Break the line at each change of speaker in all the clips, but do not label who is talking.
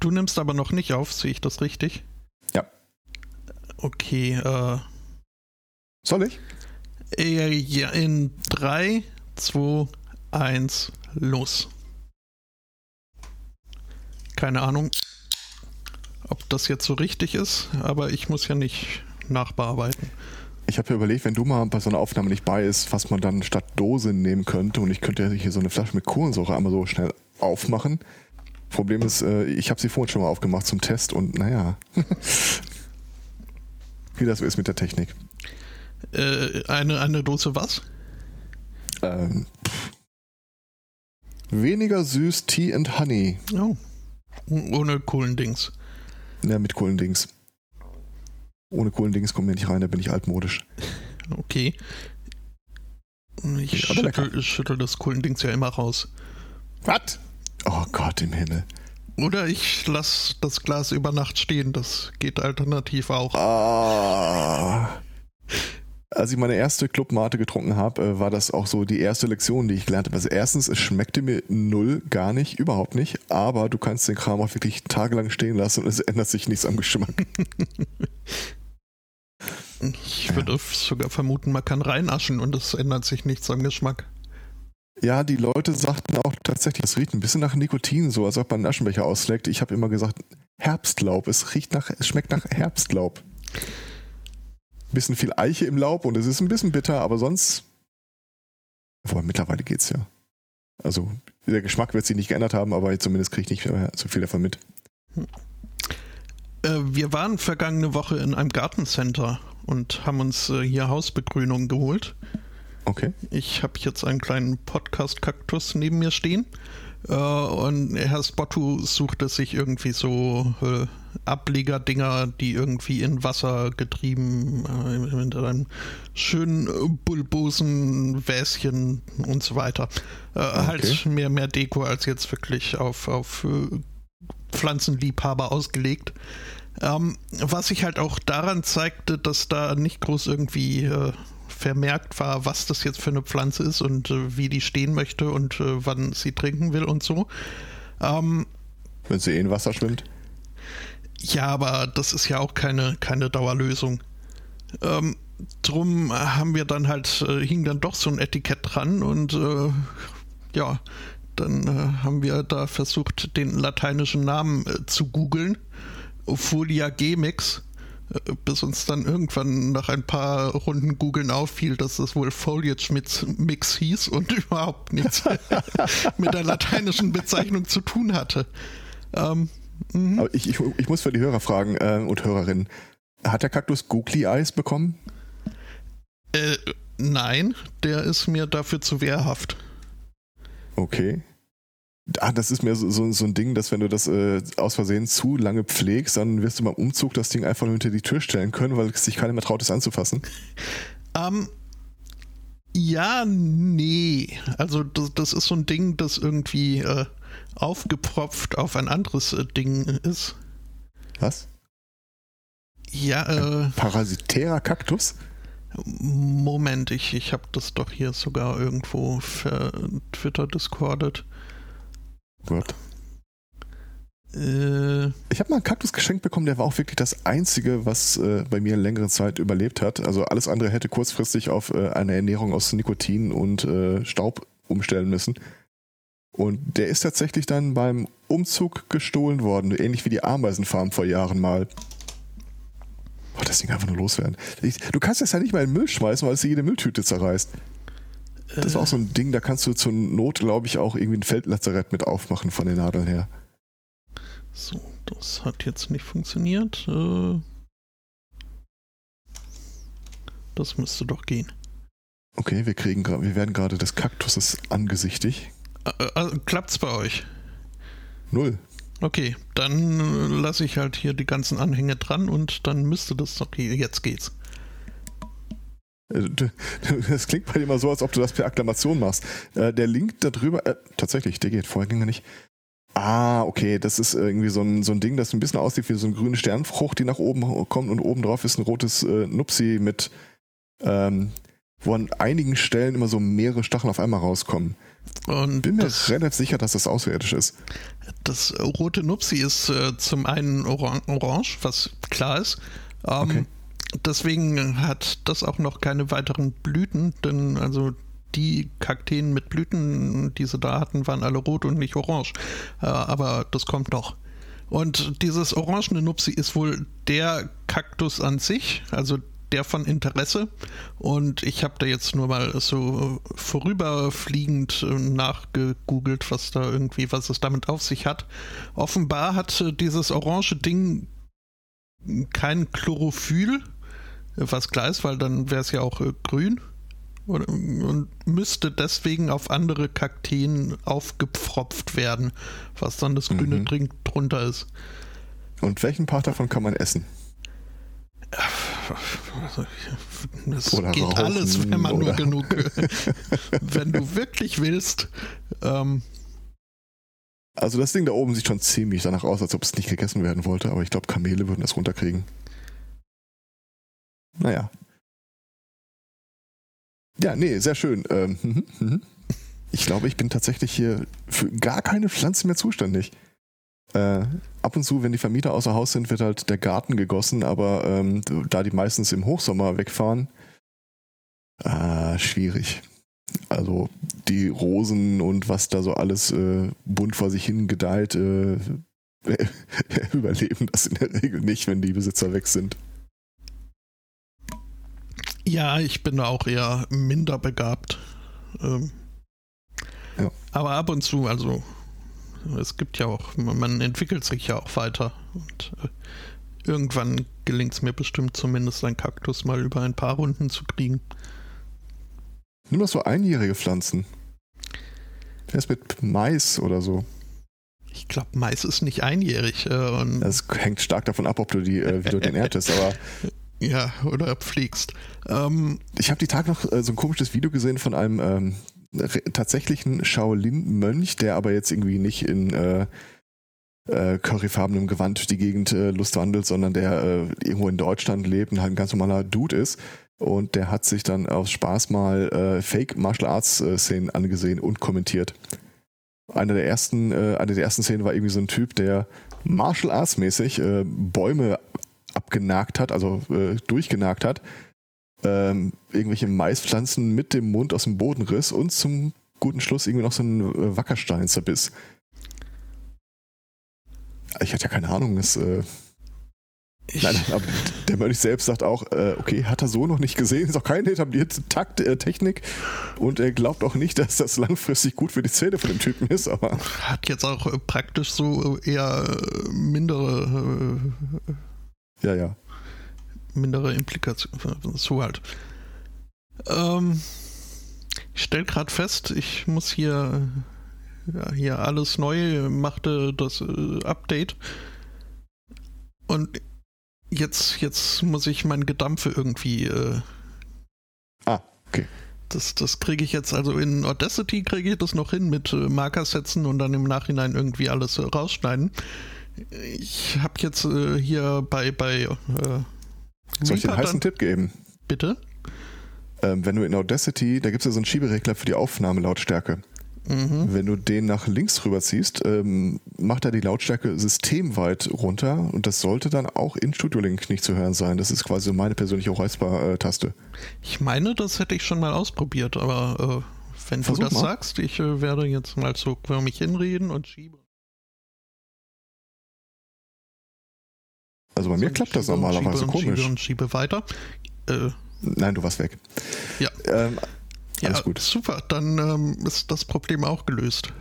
du nimmst aber noch nicht auf, sehe ich das richtig?
Ja.
Okay, äh.
Soll ich?
Äh, ja, in 3, 2, 1, los. Keine Ahnung, ob das jetzt so richtig ist, aber ich muss ja nicht nachbearbeiten.
Ich habe ja überlegt, wenn du mal bei so einer Aufnahme nicht bei ist, was man dann statt Dose nehmen könnte. Und ich könnte ja hier so eine Flasche mit Kohlensäure einmal so schnell aufmachen. Problem ist, äh, ich habe sie vorhin schon mal aufgemacht zum Test und naja, wie das so ist mit der Technik.
Äh, eine, eine Dose was?
Ähm, weniger süß Tea and Honey.
Oh. Ohne Kohlendings.
Ja, mit Kohlendings. Ohne Kohlendings kommt mir nicht rein, da bin ich altmodisch.
Okay. Ich schüttel, schüttel, das Kohlendings ja immer raus.
Was? Oh Gott im Himmel.
Oder ich lasse das Glas über Nacht stehen, das geht alternativ auch.
Ah. Als ich meine erste Clubmate getrunken habe, äh, war das auch so die erste Lektion, die ich gelernt habe. Also erstens, es schmeckte mir null, gar nicht, überhaupt nicht, aber du kannst den Kram auch wirklich tagelang stehen lassen und es ändert sich nichts am Geschmack.
ich würde ja. sogar vermuten, man kann reinaschen und es ändert sich nichts am Geschmack.
Ja, die Leute sagten auch tatsächlich, es riecht ein bisschen nach Nikotin, so als ob man einen Aschenbecher ausleckt. Ich habe immer gesagt, Herbstlaub. Es riecht nach, es schmeckt nach Herbstlaub. Bisschen viel Eiche im Laub und es ist ein bisschen bitter, aber sonst. Wobei mittlerweile geht's ja. Also der Geschmack wird sich nicht geändert haben, aber zumindest kriege ich nicht mehr so viel davon mit.
Äh, wir waren vergangene Woche in einem Gartencenter und haben uns äh, hier Hausbegrünung geholt.
Okay.
Ich habe jetzt einen kleinen Podcast-Kaktus neben mir stehen. Äh, und Herr Spottu suchte sich irgendwie so äh, Ablegerdinger, die irgendwie in Wasser getrieben, äh, mit einem schönen bulbosen Wäschen und so weiter. Äh, okay. Halt mehr, mehr Deko als jetzt wirklich auf, auf äh, Pflanzenliebhaber ausgelegt. Ähm, was sich halt auch daran zeigte, dass da nicht groß irgendwie äh, vermerkt war, was das jetzt für eine Pflanze ist und äh, wie die stehen möchte und äh, wann sie trinken will und so. Ähm,
Wenn sie eh in Wasser schwimmt?
Ja, aber das ist ja auch keine, keine Dauerlösung. Ähm, drum haben wir dann halt, äh, hing dann doch so ein Etikett dran und äh, ja, dann äh, haben wir da versucht, den lateinischen Namen äh, zu googeln. Folia gemix bis uns dann irgendwann nach ein paar Runden googeln auffiel, dass das wohl Foliage Mix hieß und überhaupt nichts mit der lateinischen Bezeichnung zu tun hatte. Ähm,
mhm. Ich, ich, ich, muss für die Hörer fragen äh, und Hörerinnen, hat der Kaktus Googly Eyes bekommen?
Äh, nein, der ist mir dafür zu wehrhaft.
Okay. Ah, das ist mir so, so, so, ein Ding, dass wenn du das äh, aus Versehen zu lange pflegst, dann wirst du beim Umzug das Ding einfach nur hinter die Tür stellen können, weil es sich keiner mehr traut, es anzufassen.
Ähm, ja, nee. Also das, das, ist so ein Ding, das irgendwie äh, aufgepropft auf ein anderes äh, Ding ist.
Was?
Ja, äh.
Ein parasitärer Kaktus?
Moment, ich, ich habe das doch hier sogar irgendwo für Twitter
Gott. Äh, ich habe mal einen Kaktus geschenkt bekommen, der war auch wirklich das einzige, was äh, bei mir längere Zeit überlebt hat. Also alles andere hätte kurzfristig auf äh, eine Ernährung aus Nikotin und äh, Staub umstellen müssen. Und der ist tatsächlich dann beim Umzug gestohlen worden, ähnlich wie die Ameisenfarm vor Jahren mal. Boah, das Ding einfach nur loswerden. du kannst das ja nicht mal in den Müll schmeißen, weil es jede Mülltüte zerreißt. Das war auch so ein Ding, da kannst du zur Not, glaube ich, auch irgendwie ein Feldlazarett mit aufmachen von den Nadeln her.
So, das hat jetzt nicht funktioniert. Äh, das müsste doch gehen.
Okay, wir kriegen wir werden gerade des Kaktuses angesichtig.
Äh, äh, klappt's bei euch?
Null.
Okay, dann lasse ich halt hier die ganzen Anhänge dran und dann müsste das doch jetzt geht's.
Äh, das klingt bei dir immer so, als ob du das per Akklamation machst. Äh, der Link da drüber, äh, tatsächlich, der geht, vorher ging er nicht. Ah, okay, das ist irgendwie so ein, so ein Ding, das ein bisschen aussieht wie so eine grüne Sternfrucht, die nach oben kommt und oben drauf ist ein rotes äh, Nupsi mit, ähm, wo an einigen Stellen immer so mehrere Stacheln auf einmal rauskommen. Und Bin mir das, relativ sicher, dass das außerirdisch ist.
Das rote Nupsi ist äh, zum einen oran orange, was klar ist. Ähm, okay. Deswegen hat das auch noch keine weiteren Blüten, denn also die Kakteen mit Blüten, die sie da hatten, waren alle rot und nicht orange. Äh, aber das kommt noch. Und dieses orangene Nupsi ist wohl der Kaktus an sich, also der von Interesse. Und ich habe da jetzt nur mal so vorüberfliegend äh, nachgegoogelt, was da irgendwie, was es damit auf sich hat. Offenbar hat dieses orange Ding kein Chlorophyll, was klar ist, weil dann wäre es ja auch äh, grün und müsste deswegen auf andere Kakteen aufgepfropft werden, was dann das grüne mhm. Drink drunter ist.
Und welchen Part davon kann man essen?
Das oder geht rauchen, alles, wenn man oder? nur genug, wenn du wirklich willst. Ähm,
also das Ding da oben sieht schon ziemlich danach aus, als ob es nicht gegessen werden wollte, aber ich glaube, Kamele würden das runterkriegen. Naja, ja, nee, sehr schön. Ähm, mhm, mhm. ich glaube, ich bin tatsächlich hier für gar keine Pflanze mehr zuständig. Äh, ab und zu, wenn die Vermieter außer Haus sind, wird halt der Garten gegossen, aber ähm, da die meistens im Hochsommer wegfahren, äh, schwierig. Also die Rosen und was da so alles äh, bunt vor sich hin gedeiht, äh, überleben das in der Regel nicht, wenn die Besitzer weg sind.
Ja, ich bin auch eher minder begabt. Ähm, ja. Aber ab und zu, also es gibt ja auch, man entwickelt sich ja auch weiter und äh, irgendwann gelingt es mir bestimmt zumindest ein Kaktus mal über ein paar Runden zu kriegen.
Nimm doch so einjährige Pflanzen. Wer ist mit Mais oder so?
Ich glaube, Mais ist nicht einjährig. Äh,
das hängt stark davon ab, ob du die, äh, wie du den erntest, aber
Ja, oder pflegst. Ähm,
ich habe die Tag noch äh, so ein komisches Video gesehen von einem ähm, tatsächlichen Shaolin-Mönch, der aber jetzt irgendwie nicht in äh, äh, curryfarbenem Gewand durch die Gegend äh, lustwandelt, sondern der äh, irgendwo in Deutschland lebt und halt ein ganz normaler Dude ist. Und der hat sich dann aus Spaß mal äh, Fake Martial Arts äh, Szenen angesehen und kommentiert. Eine der ersten, äh, eine der ersten Szenen war irgendwie so ein Typ, der Martial Arts mäßig äh, Bäume abgenagt hat, also äh, durchgenagt hat, ähm, irgendwelche Maispflanzen mit dem Mund aus dem Boden riss und zum guten Schluss irgendwie noch so einen äh, Wackerstein zerbiss. Ich hatte ja keine Ahnung, es. Äh, nein, aber der Mönch selbst sagt auch, äh, okay, hat er so noch nicht gesehen, ist auch keine etablierte Takt, äh, Technik und er glaubt auch nicht, dass das langfristig gut für die Zähne von dem Typen ist, aber.
Hat jetzt auch äh, praktisch so eher äh, mindere
ja, ja.
Mindere Implikation. So halt. Ähm, ich stelle gerade fest, ich muss hier, ja, hier alles neu, machte das äh, Update. Und jetzt, jetzt muss ich mein Gedampfe irgendwie. Äh,
ah, okay.
Das, das kriege ich jetzt, also in Audacity kriege ich das noch hin mit äh, Marker setzen und dann im Nachhinein irgendwie alles äh, rausschneiden. Ich habe jetzt äh, hier bei, bei äh,
Soll ich dir einen heißen Tipp geben?
Bitte?
Ähm, wenn du in Audacity, da gibt es ja so einen Schieberegler für die Aufnahmelautstärke. Mhm. Wenn du den nach links rüberziehst, ähm, macht er die Lautstärke systemweit runter und das sollte dann auch in Studio Link nicht zu hören sein. Das ist quasi meine persönliche Räusper-Taste.
Ich meine, das hätte ich schon mal ausprobiert, aber äh, wenn Versuch du das mal. sagst, ich äh, werde jetzt mal so für mich hinreden und schiebe.
Also bei mir klappt das normalerweise
schiebe
komisch.
Schiebe und schiebe weiter. Äh,
Nein, du warst weg.
Ja. Ähm, alles ja, gut. Super, dann ähm, ist das Problem auch gelöst.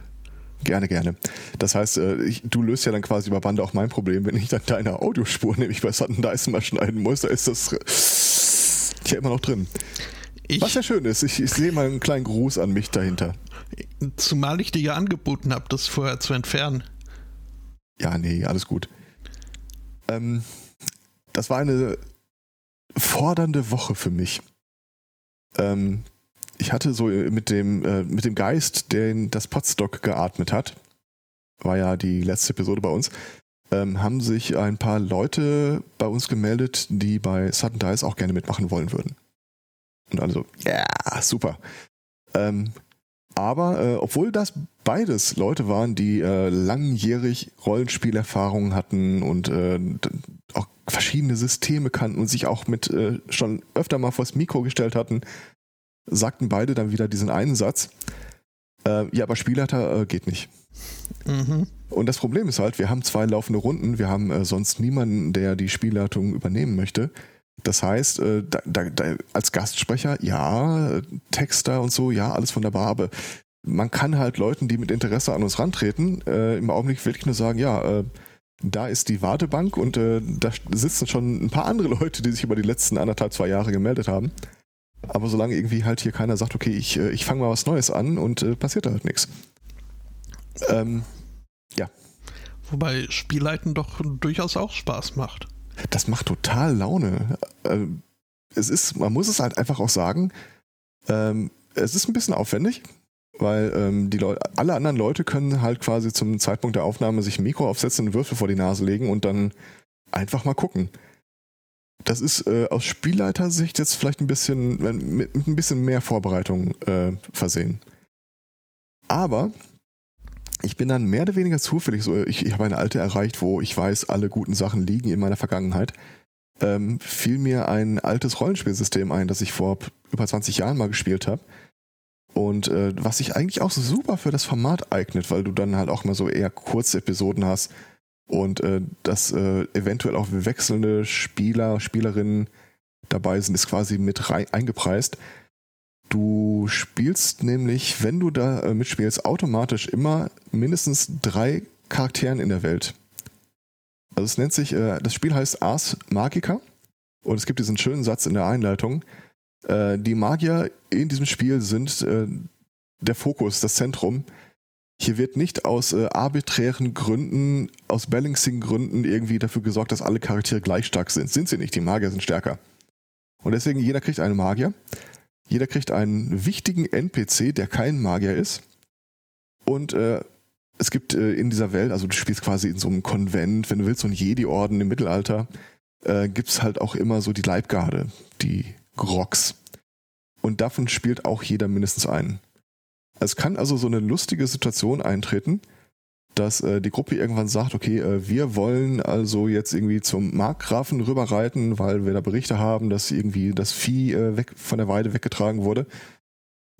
Gerne, gerne. Das heißt, äh, ich, du löst ja dann quasi über Bande auch mein Problem, wenn ich dann deine Audiospur nämlich bei Sutton Dyson mal schneiden muss, da ist das ja immer noch drin. Ich, Was ja schön ist, ich, ich sehe mal einen kleinen Gruß an mich dahinter.
Zumal ich dir ja angeboten habe, das vorher zu entfernen.
Ja, nee, alles gut. Ähm, das war eine fordernde Woche für mich. Ähm, ich hatte so mit dem, äh, mit dem Geist, den das Potstock geatmet hat, war ja die letzte Episode bei uns, ähm, haben sich ein paar Leute bei uns gemeldet, die bei Sudden Dice auch gerne mitmachen wollen würden. Und also, ja, super. Ähm, Aber äh, obwohl das beides Leute waren, die äh, langjährig Rollenspielerfahrung hatten und äh, auch verschiedene Systeme kannten und sich auch mit äh, schon öfter mal vors Mikro gestellt hatten, sagten beide dann wieder diesen einen Satz. Äh, ja, aber Spielleiter äh, geht nicht. Mhm. Und das Problem ist halt, wir haben zwei laufende Runden, wir haben äh, sonst niemanden, der die Spielleitung übernehmen möchte. Das heißt, da, da, da, als Gastsprecher, ja, Texter und so, ja, alles wunderbar, aber man kann halt Leuten, die mit Interesse an uns rantreten, äh, im Augenblick wirklich nur sagen, ja, äh, da ist die Wartebank und äh, da sitzen schon ein paar andere Leute, die sich über die letzten anderthalb, zwei Jahre gemeldet haben. Aber solange irgendwie halt hier keiner sagt, okay, ich, äh, ich fange mal was Neues an und äh, passiert da halt nichts. Ähm, ja.
Wobei Spielleiten doch durchaus auch Spaß macht.
Das macht total Laune. Äh, es ist, man muss es halt einfach auch sagen, ähm, es ist ein bisschen aufwendig, weil ähm, die Leute, alle anderen Leute können halt quasi zum Zeitpunkt der Aufnahme sich Mikro aufsetzen und Würfel vor die Nase legen und dann einfach mal gucken. Das ist äh, aus Spielleitersicht jetzt vielleicht ein bisschen mit, mit ein bisschen mehr Vorbereitung äh, versehen. Aber ich bin dann mehr oder weniger zufällig so, ich, ich habe eine alte erreicht, wo ich weiß, alle guten Sachen liegen in meiner Vergangenheit. Ähm, fiel mir ein altes Rollenspielsystem ein, das ich vor über 20 Jahren mal gespielt habe. Und äh, was sich eigentlich auch super für das Format eignet, weil du dann halt auch mal so eher kurze Episoden hast und äh, dass äh, eventuell auch wechselnde Spieler, Spielerinnen dabei sind, ist quasi mit rein, eingepreist. Du spielst nämlich, wenn du da äh, mitspielst, automatisch immer mindestens drei Charakteren in der Welt. Also es nennt sich, äh, das Spiel heißt Ars Magica und es gibt diesen schönen Satz in der Einleitung. Äh, die Magier in diesem Spiel sind äh, der Fokus, das Zentrum. Hier wird nicht aus äh, arbiträren Gründen, aus Balancing-Gründen irgendwie dafür gesorgt, dass alle Charaktere gleich stark sind. Sind sie nicht, die Magier sind stärker. Und deswegen, jeder kriegt einen Magier. Jeder kriegt einen wichtigen NPC, der kein Magier ist. Und äh, es gibt äh, in dieser Welt, also du spielst quasi in so einem Konvent, wenn du willst, so ein Jedi-Orden im Mittelalter, äh, gibt es halt auch immer so die Leibgarde, die Grocks. Und davon spielt auch jeder mindestens einen. Es kann also so eine lustige Situation eintreten, dass äh, die Gruppe irgendwann sagt, okay, äh, wir wollen also jetzt irgendwie zum Markgrafen rüberreiten, weil wir da Berichte haben, dass irgendwie das Vieh äh, weg, von der Weide weggetragen wurde.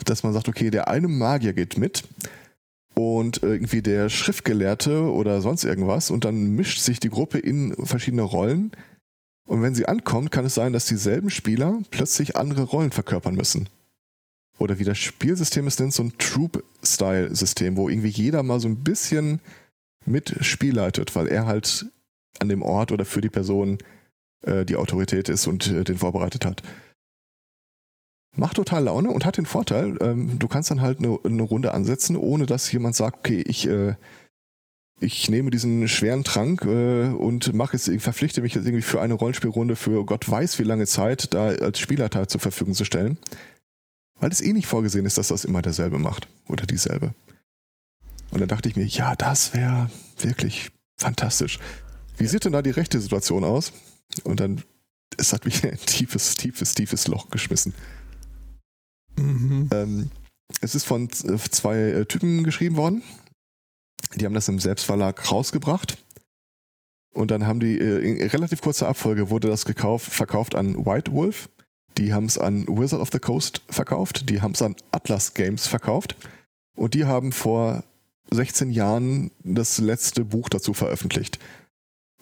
Dass man sagt, okay, der eine Magier geht mit und irgendwie der Schriftgelehrte oder sonst irgendwas und dann mischt sich die Gruppe in verschiedene Rollen. Und wenn sie ankommt, kann es sein, dass dieselben Spieler plötzlich andere Rollen verkörpern müssen oder wie das Spielsystem es nennt, so ein Troop-Style-System, wo irgendwie jeder mal so ein bisschen mit Spiel leitet, weil er halt an dem Ort oder für die Person äh, die Autorität ist und äh, den vorbereitet hat. Macht total Laune und hat den Vorteil, ähm, du kannst dann halt eine, eine, Runde ansetzen, ohne dass jemand sagt, okay, ich, äh, ich nehme diesen schweren Trank äh, und mache ich verpflichte mich jetzt irgendwie für eine Rollenspielrunde für Gott weiß wie lange Zeit da als Spielerteil zur Verfügung zu stellen weil es eh nicht vorgesehen ist, dass das immer derselbe macht oder dieselbe. Und dann dachte ich mir, ja, das wäre wirklich fantastisch. Wie sieht denn da die rechte Situation aus? Und dann, es hat mich in ein tiefes, tiefes, tiefes Loch geschmissen. Mhm. Ähm, es ist von zwei äh, Typen geschrieben worden. Die haben das im Selbstverlag rausgebracht. Und dann haben die, äh, in relativ kurzer Abfolge wurde das gekauft, verkauft an White Wolf die haben es an Wizard of the Coast verkauft, die haben es an Atlas Games verkauft und die haben vor 16 Jahren das letzte Buch dazu veröffentlicht.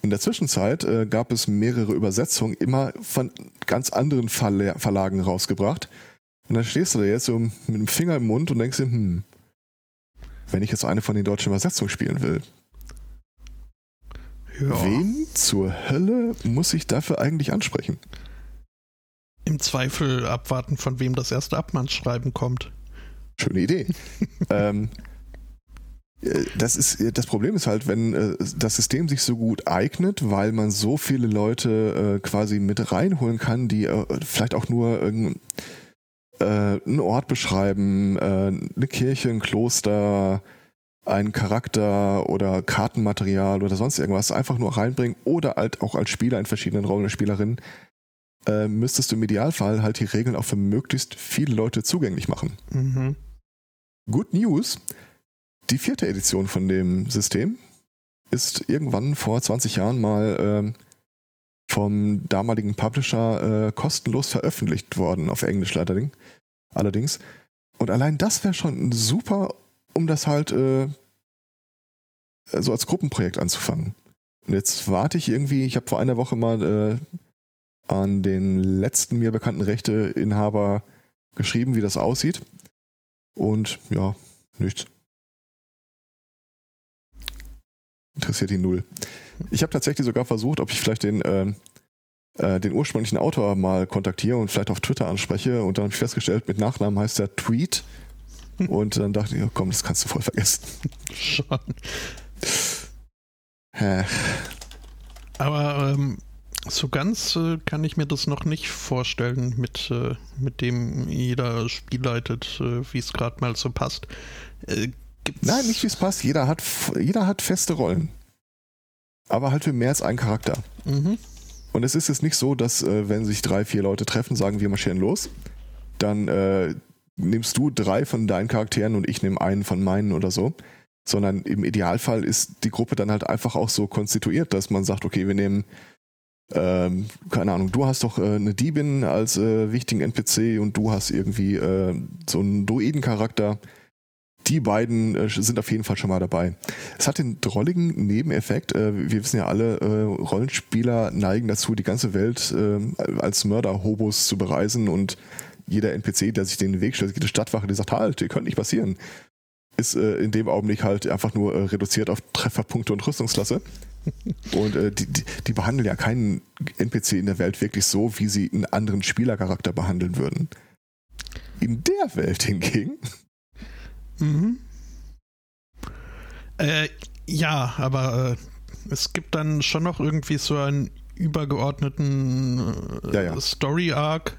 In der Zwischenzeit äh, gab es mehrere Übersetzungen, immer von ganz anderen Verla Verlagen rausgebracht. Und dann stehst du da jetzt so mit dem Finger im Mund und denkst dir, hm, wenn ich jetzt eine von den deutschen Übersetzungen spielen will, ja. wen zur Hölle muss ich dafür eigentlich ansprechen?
Im Zweifel abwarten, von wem das erste Abmannsschreiben kommt.
Schöne Idee. ähm, äh, das ist das Problem ist halt, wenn äh, das System sich so gut eignet, weil man so viele Leute äh, quasi mit reinholen kann, die äh, vielleicht auch nur äh, einen Ort beschreiben, äh, eine Kirche, ein Kloster, einen Charakter oder Kartenmaterial oder sonst irgendwas einfach nur reinbringen oder halt auch als Spieler in verschiedenen Rollen der Spielerin äh, müsstest du im Idealfall halt die Regeln auch für möglichst viele Leute zugänglich machen. Mhm. Good News. Die vierte Edition von dem System ist irgendwann vor 20 Jahren mal ähm, vom damaligen Publisher äh, kostenlos veröffentlicht worden, auf Englisch allerdings. Und allein das wäre schon super, um das halt äh, so als Gruppenprojekt anzufangen. Und jetzt warte ich irgendwie, ich habe vor einer Woche mal äh, an den letzten mir bekannten Rechteinhaber geschrieben, wie das aussieht. Und ja, nichts. Interessiert ihn null. Ich habe tatsächlich sogar versucht, ob ich vielleicht den, äh, äh, den ursprünglichen Autor mal kontaktiere und vielleicht auf Twitter anspreche. Und dann habe ich festgestellt, mit Nachnamen heißt er Tweet. Und dann dachte ich, oh, komm, das kannst du voll vergessen. Schon.
Aber ähm, so ganz äh, kann ich mir das noch nicht vorstellen, mit, äh, mit dem jeder Spiel leitet, äh, wie es gerade mal so passt.
Äh, Nein, nicht wie es passt. Jeder hat, jeder hat feste Rollen. Aber halt für mehr als einen Charakter. Mhm. Und es ist jetzt nicht so, dass äh, wenn sich drei, vier Leute treffen, sagen wir marschieren los, dann äh, nimmst du drei von deinen Charakteren und ich nehme einen von meinen oder so sondern im Idealfall ist die Gruppe dann halt einfach auch so konstituiert, dass man sagt, okay, wir nehmen, ähm, keine Ahnung, du hast doch äh, eine Diebin als äh, wichtigen NPC und du hast irgendwie äh, so einen Druiden-Charakter. Die beiden äh, sind auf jeden Fall schon mal dabei. Es hat den drolligen Nebeneffekt. Äh, wir wissen ja alle, äh, Rollenspieler neigen dazu, die ganze Welt als Mörder-Hobos zu bereisen und jeder NPC, der sich den Weg stellt, jede Stadtwache, die sagt, halt, ihr könnt nicht passieren ist äh, in dem Augenblick halt einfach nur äh, reduziert auf Trefferpunkte und Rüstungsklasse. und äh, die, die, die, behandeln ja keinen NPC in der Welt wirklich so, wie sie einen anderen Spielercharakter behandeln würden. In der Welt hingegen.
Mhm. Äh, ja, aber äh, es gibt dann schon noch irgendwie so einen übergeordneten äh, ja, ja. Story-Arc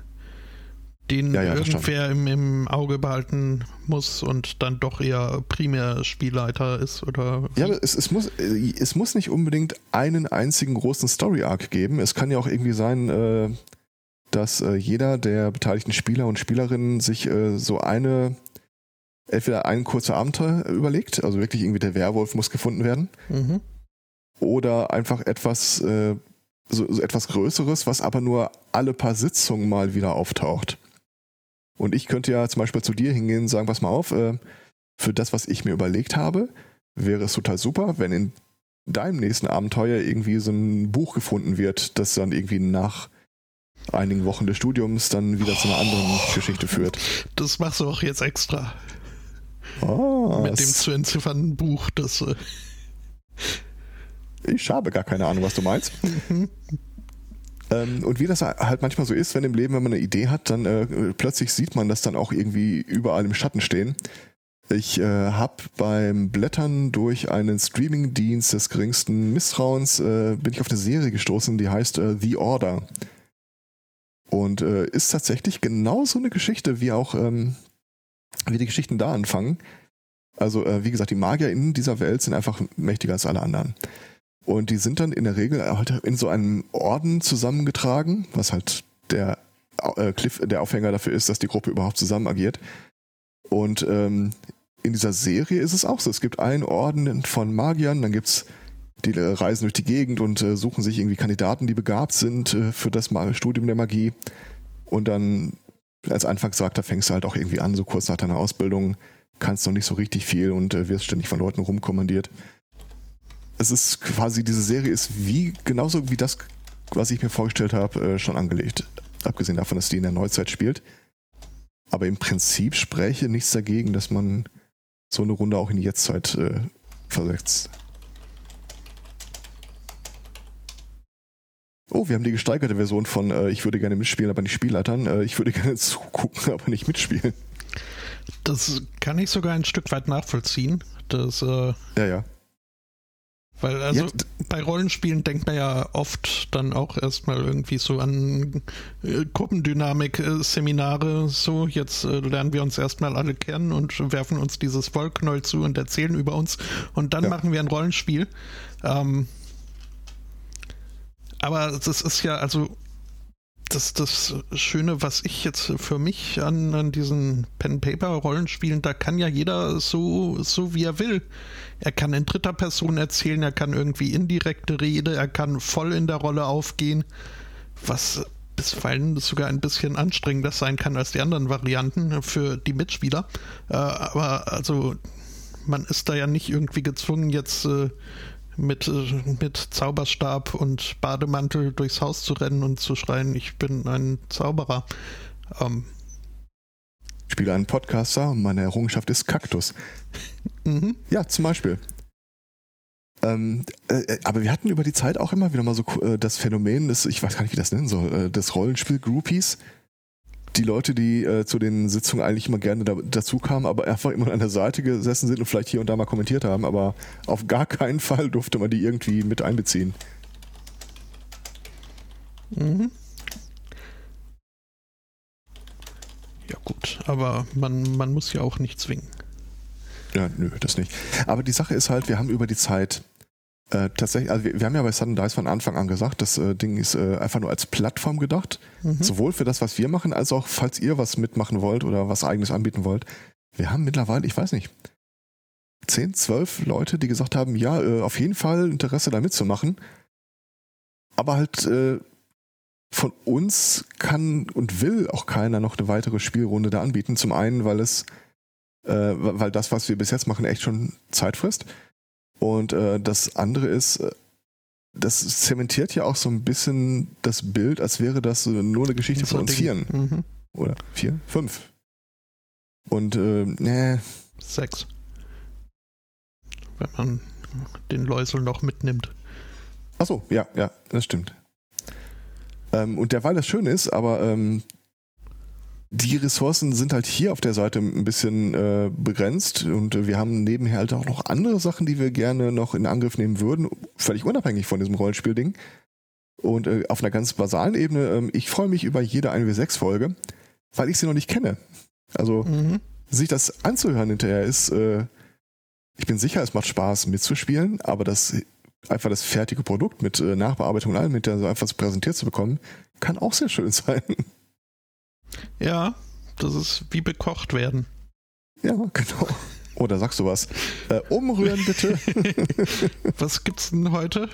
den ja, irgendwer im, im, Auge behalten muss und dann doch eher primär Spielleiter ist oder
ja es, es, muss äh, es muss nicht unbedingt einen einzigen großen Story Arc geben es kann ja auch irgendwie sein äh, dass äh, jeder der beteiligten Spieler und Spielerinnen sich so eine entweder ein kurzer Abenteuer überlegt also wirklich irgendwie der Werwolf muss gefunden werden mhm. oder einfach etwas äh, so, so etwas Größeres was aber nur alle paar Sitzungen mal wieder auftaucht und ich könnte ja zum Beispiel zu dir hingehen und sagen, pass mal auf, äh, für das, was ich mir überlegt habe, wäre es total super, wenn in deinem nächsten Abenteuer irgendwie so ein Buch gefunden wird, das dann irgendwie nach einigen Wochen des Studiums dann wieder zu einer anderen oh, Geschichte führt.
Das machst du auch jetzt extra. Oh, Mit dem zu entziffernden Buch, das. Äh
ich habe gar keine Ahnung, was du meinst. Ähm, und wie das halt manchmal so ist, wenn im Leben, wenn man eine Idee hat, dann äh, plötzlich sieht man das dann auch irgendwie überall im Schatten stehen. Ich äh, habe beim Blättern durch einen Streaming-Dienst des geringsten Misstrauens äh, bin ich auf eine Serie gestoßen, die heißt äh, The Order. Und äh, ist tatsächlich genauso eine Geschichte, wie auch ähm, wie die Geschichten da anfangen. Also äh, wie gesagt, die Magier in dieser Welt sind einfach mächtiger als alle anderen. Und die sind dann in der Regel halt in so einem Orden zusammengetragen, was halt der, äh, Cliff, der Aufhänger dafür ist, dass die Gruppe überhaupt zusammen agiert. Und ähm, in dieser Serie ist es auch so. Es gibt einen Orden von Magiern, dann gibt's die äh, reisen durch die Gegend und äh, suchen sich irgendwie Kandidaten, die begabt sind äh, für das Studium der Magie. Und dann als Anfangscharakter fängst du halt auch irgendwie an, so kurz nach deiner Ausbildung, kannst noch nicht so richtig viel und äh, wirst ständig von Leuten rumkommandiert es ist quasi, diese Serie ist wie, genauso wie das, was ich mir vorgestellt habe, äh, schon angelegt. Abgesehen davon, dass die in der Neuzeit spielt. Aber im Prinzip spräche nichts dagegen, dass man so eine Runde auch in die Jetztzeit äh, versetzt. Oh, wir haben die gesteigerte Version von äh, Ich würde gerne mitspielen, aber nicht Spielleitern. Äh, ich würde gerne zugucken, aber nicht mitspielen.
Das kann ich sogar ein Stück weit nachvollziehen. Das, äh,
ja, ja.
Weil also Jetzt. bei Rollenspielen denkt man ja oft dann auch erstmal irgendwie so an äh, Gruppendynamik-Seminare. So, jetzt äh, lernen wir uns erstmal alle kennen und werfen uns dieses Volk neu zu und erzählen über uns und dann ja. machen wir ein Rollenspiel. Ähm, aber das ist ja, also das, das Schöne, was ich jetzt für mich an, an diesen Pen-Paper-Rollenspielen, da kann ja jeder so, so wie er will. Er kann in dritter Person erzählen, er kann irgendwie indirekte Rede, er kann voll in der Rolle aufgehen, was bisweilen sogar ein bisschen anstrengender sein kann als die anderen Varianten für die Mitspieler. Äh, aber also man ist da ja nicht irgendwie gezwungen, jetzt äh, mit, mit Zauberstab und Bademantel durchs Haus zu rennen und zu schreien, ich bin ein Zauberer. Ähm,
ich spiele einen Podcaster und meine Errungenschaft ist Kaktus. Mhm. Ja, zum Beispiel. Ähm, äh, äh, aber wir hatten über die Zeit auch immer wieder mal so äh, das Phänomen des, ich weiß gar nicht, wie das nennen soll, äh, des Rollenspiel-Groupies. Die Leute, die äh, zu den Sitzungen eigentlich immer gerne da, dazu kamen, aber einfach immer an der Seite gesessen sind und vielleicht hier und da mal kommentiert haben, aber auf gar keinen Fall durfte man die irgendwie mit einbeziehen.
Mhm. Ja gut, aber man, man muss ja auch nicht zwingen.
Ja, nö, das nicht. Aber die Sache ist halt, wir haben über die Zeit äh, tatsächlich, also wir, wir, haben ja bei Sudden Dice von Anfang an gesagt, das äh, Ding ist äh, einfach nur als Plattform gedacht. Mhm. Sowohl für das, was wir machen, als auch, falls ihr was mitmachen wollt oder was eigenes anbieten wollt. Wir haben mittlerweile, ich weiß nicht, 10, 12 Leute, die gesagt haben, ja, äh, auf jeden Fall Interesse da mitzumachen. Aber halt äh, von uns kann und will auch keiner noch eine weitere Spielrunde da anbieten. Zum einen, weil es äh, weil das, was wir bis jetzt machen, echt schon Zeit frisst. Und äh, das andere ist, äh, das zementiert ja auch so ein bisschen das Bild, als wäre das nur eine Geschichte von uns Vieren. Mhm. Oder vier? Fünf. Und, äh, ne.
Sechs. Wenn man den Läusel noch mitnimmt.
Achso, ja, ja, das stimmt. Ähm, und derweil das schön ist, aber ähm, die Ressourcen sind halt hier auf der Seite ein bisschen äh, begrenzt und wir haben nebenher halt auch noch andere Sachen, die wir gerne noch in Angriff nehmen würden, völlig unabhängig von diesem Rollenspielding. Und äh, auf einer ganz basalen Ebene, äh, ich freue mich über jede 1W6-Folge, weil ich sie noch nicht kenne. Also mhm. sich das anzuhören hinterher ist, äh, ich bin sicher, es macht Spaß mitzuspielen, aber das einfach das fertige Produkt mit äh, Nachbearbeitung und allem, mit der so einfach präsentiert zu bekommen, kann auch sehr schön sein.
Ja, das ist wie bekocht werden.
Ja, genau. Oder sagst du was? Äh, umrühren bitte.
was gibt's denn heute?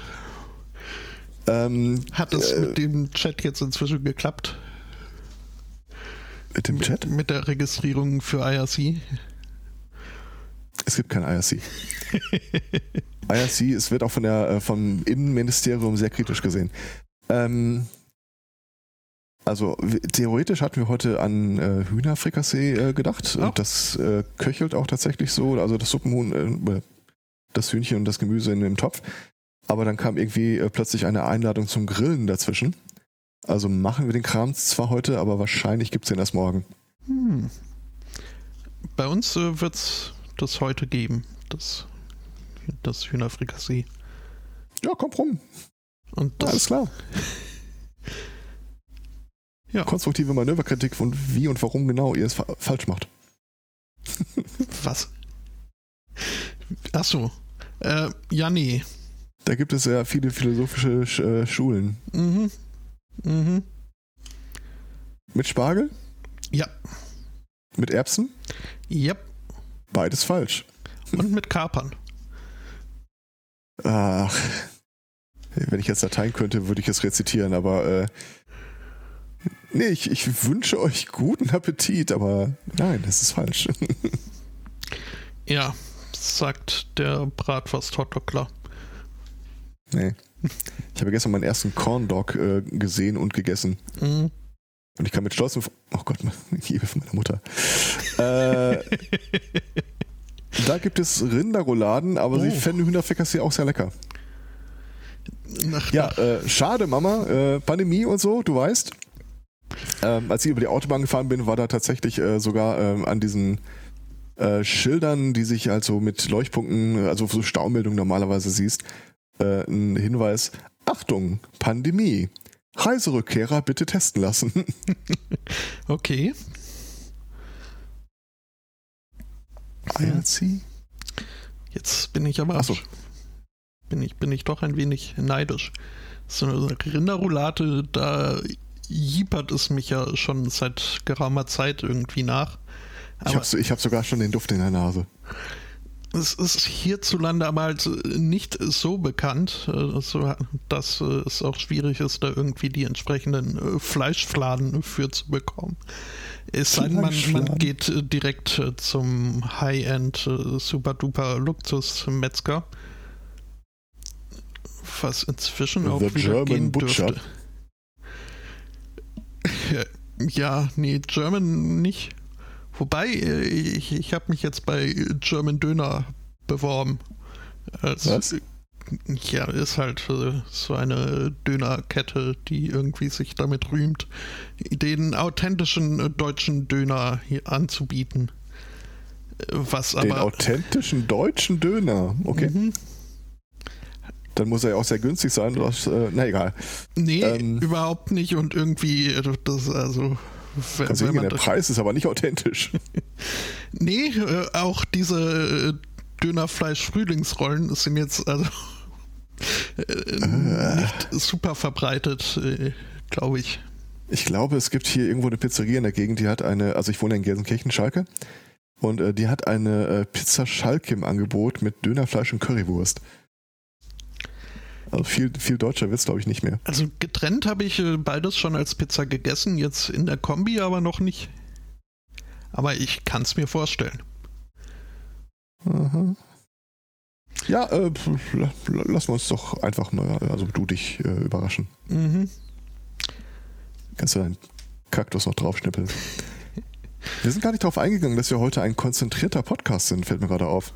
Ähm, Hat es äh, mit dem Chat jetzt inzwischen geklappt?
Mit dem Chat?
Mit, der Registrierung für IRC?
Es gibt kein IRC. IRC, es wird auch von der, äh, vom Innenministerium sehr kritisch gesehen. Ähm, also theoretisch hatten wir heute an äh, Hühnerfrikassee äh, gedacht oh. und das äh, köchelt auch tatsächlich so, also das Suppenhuhn, äh, das Hühnchen und das Gemüse in dem Topf. Aber dann kam irgendwie äh, plötzlich eine Einladung zum Grillen dazwischen. Also machen wir den Kram zwar heute, aber wahrscheinlich gibt es den erst morgen. Hm.
Bei uns äh, wird es das heute geben, das, das Hühnerfrikassee.
Ja, komm rum. Und das, Alles klar. Ja. Konstruktive Manöverkritik von wie und warum genau ihr es fa falsch macht.
Was? Achso. Äh, ja, nee.
Da gibt es ja viele philosophische Sch äh, Schulen. Mhm. Mhm. Mit Spargel?
Ja.
Mit Erbsen?
Ja.
Beides falsch.
Und mit Kapern.
Ach. Wenn ich jetzt Latein könnte, würde ich es rezitieren, aber äh, Nee, ich, ich wünsche euch guten Appetit, aber nein, das ist falsch.
ja, sagt der Bratwurst-Hotdogler.
Nee. Ich habe gestern meinen ersten Corn Dog äh, gesehen und gegessen. Mhm. Und ich kann mit Stolz, oh Gott, Liebe von meiner Mutter. äh, da gibt es Rinderrouladen, aber oh. sie fänden Hühnerfrikassee auch sehr lecker. Nach, ja, äh, schade, Mama. Äh, Pandemie und so, du weißt. Ähm, als ich über die Autobahn gefahren bin, war da tatsächlich äh, sogar ähm, an diesen äh, Schildern, die sich also mit Leuchtpunkten, also so Staumeldungen normalerweise siehst, äh, ein Hinweis, Achtung, Pandemie. Reiserückkehrer bitte testen lassen.
okay.
IRC?
Jetzt bin ich aber
Achso.
bin ich bin ich doch ein wenig neidisch. So eine Rinderroulade, da jiepert es mich ja schon seit geraumer Zeit irgendwie nach.
ich habe ich hab sogar schon den Duft in der Nase.
Es ist hierzulande aber halt nicht so bekannt, also, dass es auch schwierig ist, da irgendwie die entsprechenden äh, Fleischfladen für zu bekommen. Es sei denn, man, man geht direkt zum High-End Super-Duper Luxus-Metzger. Was inzwischen auch
The
wieder
German
gehen
Butcher.
dürfte. Ja, nee, German nicht. Wobei, äh, ich, ich habe mich jetzt bei German Döner beworben. Als,
Was?
Ja, ist halt äh, so eine Dönerkette, die irgendwie sich damit rühmt, den authentischen äh, deutschen Döner hier anzubieten. Äh, Was
Den
aber.
authentischen deutschen Döner. Okay.
Mhm.
Dann muss er ja auch sehr günstig sein. Das, äh, na egal.
Nee,
Ähm.
überhaupt nicht. Und irgendwie, äh, das also. Wenn,
Kannst
wenn
der Preis ist aber nicht authentisch.
Nee, äh, auch diese äh, Dönerfleisch-Frühlingsrollen sind jetzt also äh, nicht super verbreitet, glaube ich.
Ich glaube, es gibt hier irgendwo eine Pizzeria in der Gegend, die hat eine, also ich wohne in Gelsenkirchen, Schalke, und die hat eine Pizza Schalke im Angebot mit Dönerfleisch und Currywurst. Also viel, viel deutscher wird's glaube ich, nicht mehr.
Also getrennt habe ich äh, beides schon als Pizza gegessen, jetzt in der Kombi aber noch nicht. Aber ich kann es mir vorstellen.
Aha. Ja, äh, lassen wir uns doch einfach mal, also du dich äh, überraschen.
Mhm.
Kannst du deinen Kaktus noch draufschnippeln. Wir sind gar nicht darauf eingegangen, dass wir heute ein konzentrierter Podcast sind, fällt mir gerade auf.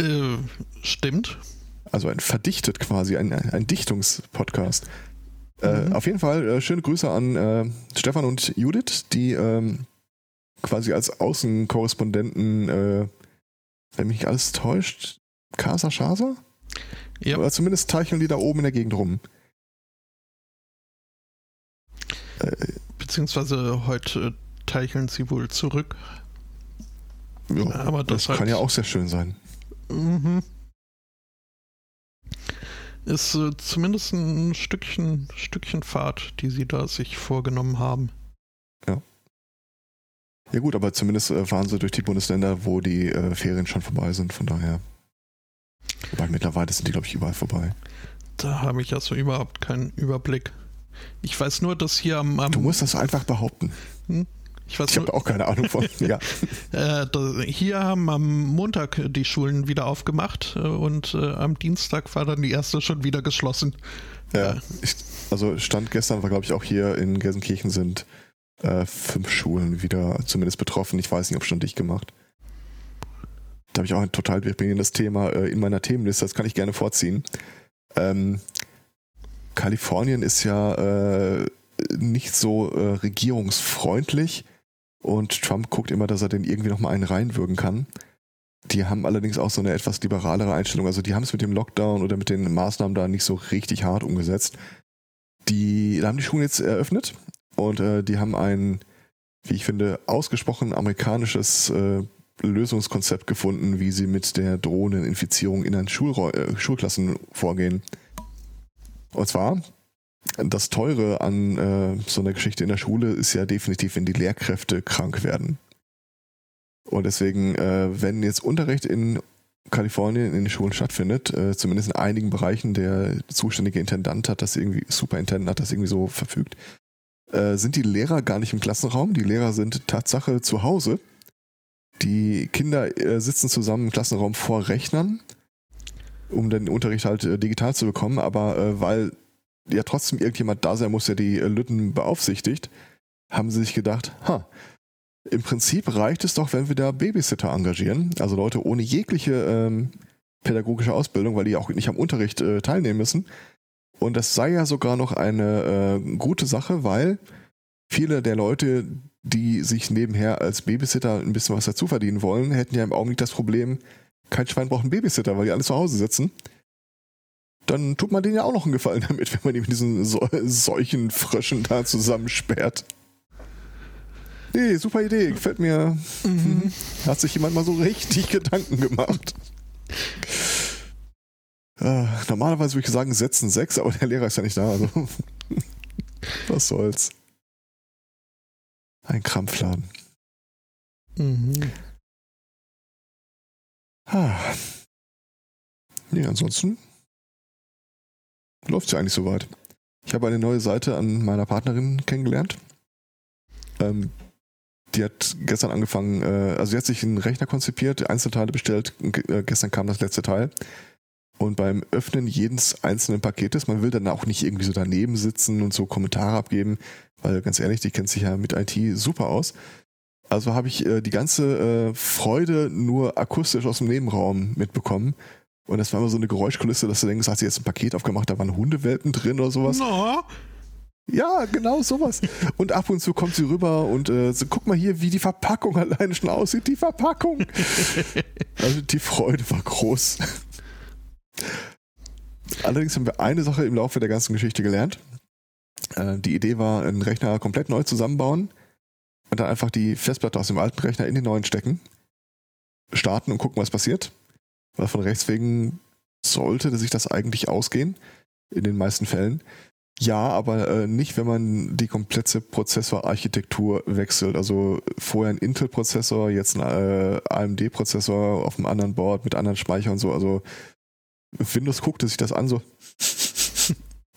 Äh, stimmt.
Also ein verdichtet quasi, ein, ein Dichtungspodcast. Äh,
Mhm.
auf jeden Fall äh, schöne Grüße an äh, Stefan und Judith, die ähm, quasi als Außenkorrespondenten, äh, wenn mich nicht alles täuscht, Casa Schasa?
Ja.
Oder zumindest teicheln die da oben in der Gegend rum.
Beziehungsweise heute äh, teicheln sie wohl zurück.
Ja,
Aber das
das
halt-
kann ja auch sehr schön sein.
Mhm. Ist äh, zumindest ein Stückchen, Stückchen Fahrt, die sie da sich vorgenommen haben.
Ja gut, aber zumindest äh, fahren sie durch die Bundesländer, wo die äh, Ferien schon vorbei sind, von daher. Wobei mittlerweile sind die, glaube ich, überall vorbei.
Da habe ich also überhaupt keinen Überblick. Ich weiß nur, dass hier am, am
Du musst das einfach behaupten.
Ich
Ich habe auch keine Ahnung von. ja.
äh, hier haben am Montag die Schulen wieder aufgemacht äh, und äh, am Dienstag war dann die erste schon wieder geschlossen.
ja. Ich, also Stand gestern war, glaube ich, auch hier in Gelsenkirchen sind äh, fünf Schulen wieder zumindest betroffen. Ich weiß nicht, ob schon dicht gemacht. Da habe ich auch ein total deprimendes Thema äh, in meiner Themenliste, das kann ich gerne vorziehen. Ähm, Kalifornien ist ja äh, nicht so regierungsfreundlich und Trump guckt immer, dass er den irgendwie nochmal einen reinwürgen kann. Die haben allerdings auch so eine etwas liberalere Einstellung. Also die haben es mit dem Lockdown oder mit den Maßnahmen da nicht so richtig hart umgesetzt. Die da haben die Schulen jetzt eröffnet und äh, die haben ein, wie ich finde, ausgesprochen amerikanisches äh, Lösungskonzept gefunden, wie sie mit der drohenden Infizierung in den Schulrau äh, Schulklassen vorgehen. Und zwar, das Teure an äh, so einer Geschichte in der Schule ist ja definitiv, wenn die Lehrkräfte krank werden. Und deswegen, äh, wenn jetzt Unterricht in Kalifornien in den Schulen stattfindet, äh, zumindest in einigen Bereichen, der zuständige Intendant hat das irgendwie, Superintendent hat das irgendwie so verfügt, äh, sind die Lehrer gar nicht im Klassenraum. Die Lehrer sind Tatsache zu Hause. Die Kinder äh, sitzen zusammen im Klassenraum vor Rechnern, um den Unterricht halt äh, digital zu bekommen, aber äh, weil ja trotzdem irgendjemand da sein muss, der die äh, Lütten beaufsichtigt, haben sie sich gedacht, ha, im Prinzip reicht es doch, wenn wir da Babysitter engagieren, also Leute ohne jegliche ähm, pädagogische Ausbildung, weil die auch nicht am Unterricht äh, teilnehmen müssen. Und das sei ja sogar noch eine äh, gute Sache, weil viele der Leute, die sich nebenher als Babysitter ein bisschen was dazu verdienen wollen, hätten ja im Augenblick das Problem, kein Schwein braucht einen Babysitter, weil die alle zu Hause sitzen. Dann tut man denen ja auch noch einen Gefallen damit, wenn man die mit diesen so solchen Fröschen da zusammensperrt. Nee, super Idee, gefällt mir.
Mhm.
Hat sich jemand mal so richtig Gedanken gemacht. Äh, normalerweise würde ich sagen, setzen sechs, aber der Lehrer ist ja nicht da. Also. Was soll's. Ein Krampfladen.
Mhm.
Ah. Nee, ansonsten läuft es ja eigentlich soweit. Ich habe eine neue Seite an meiner Partnerin kennengelernt. Ähm, die hat gestern angefangen, äh, also sie hat sich einen Rechner konzipiert, Einzelteile bestellt, äh, gestern kam das letzte Teil. Und beim Öffnen jedes einzelnen Paketes, man will dann auch nicht irgendwie so daneben sitzen und so Kommentare abgeben, weil ganz ehrlich, die kennt sich ja mit IT super aus. Also habe ich äh, die ganze äh, Freude nur akustisch aus dem Nebenraum mitbekommen. Und das war immer so eine Geräuschkulisse, dass du denkst, hast du jetzt ein Paket aufgemacht, da waren Hundewelpen drin oder sowas.
No.
Ja, genau sowas. Und ab und zu kommt sie rüber und äh, so, guck mal hier, wie die Verpackung alleine schon aussieht. Die Verpackung. also die Freude war groß. Allerdings haben wir eine Sache im Laufe der ganzen Geschichte gelernt. Äh, die Idee war, einen Rechner komplett neu zusammenbauen und dann einfach die Festplatte aus dem alten Rechner in den neuen stecken, starten und gucken, was passiert. Weil von rechts wegen sollte sich das eigentlich ausgehen, in den meisten Fällen. Ja, aber äh, nicht, wenn man die komplette Prozessorarchitektur wechselt. Also vorher ein Intel-Prozessor, jetzt ein äh, AMD-Prozessor auf einem anderen Board mit anderen Speicher und so. Also Windows guckte sich das an so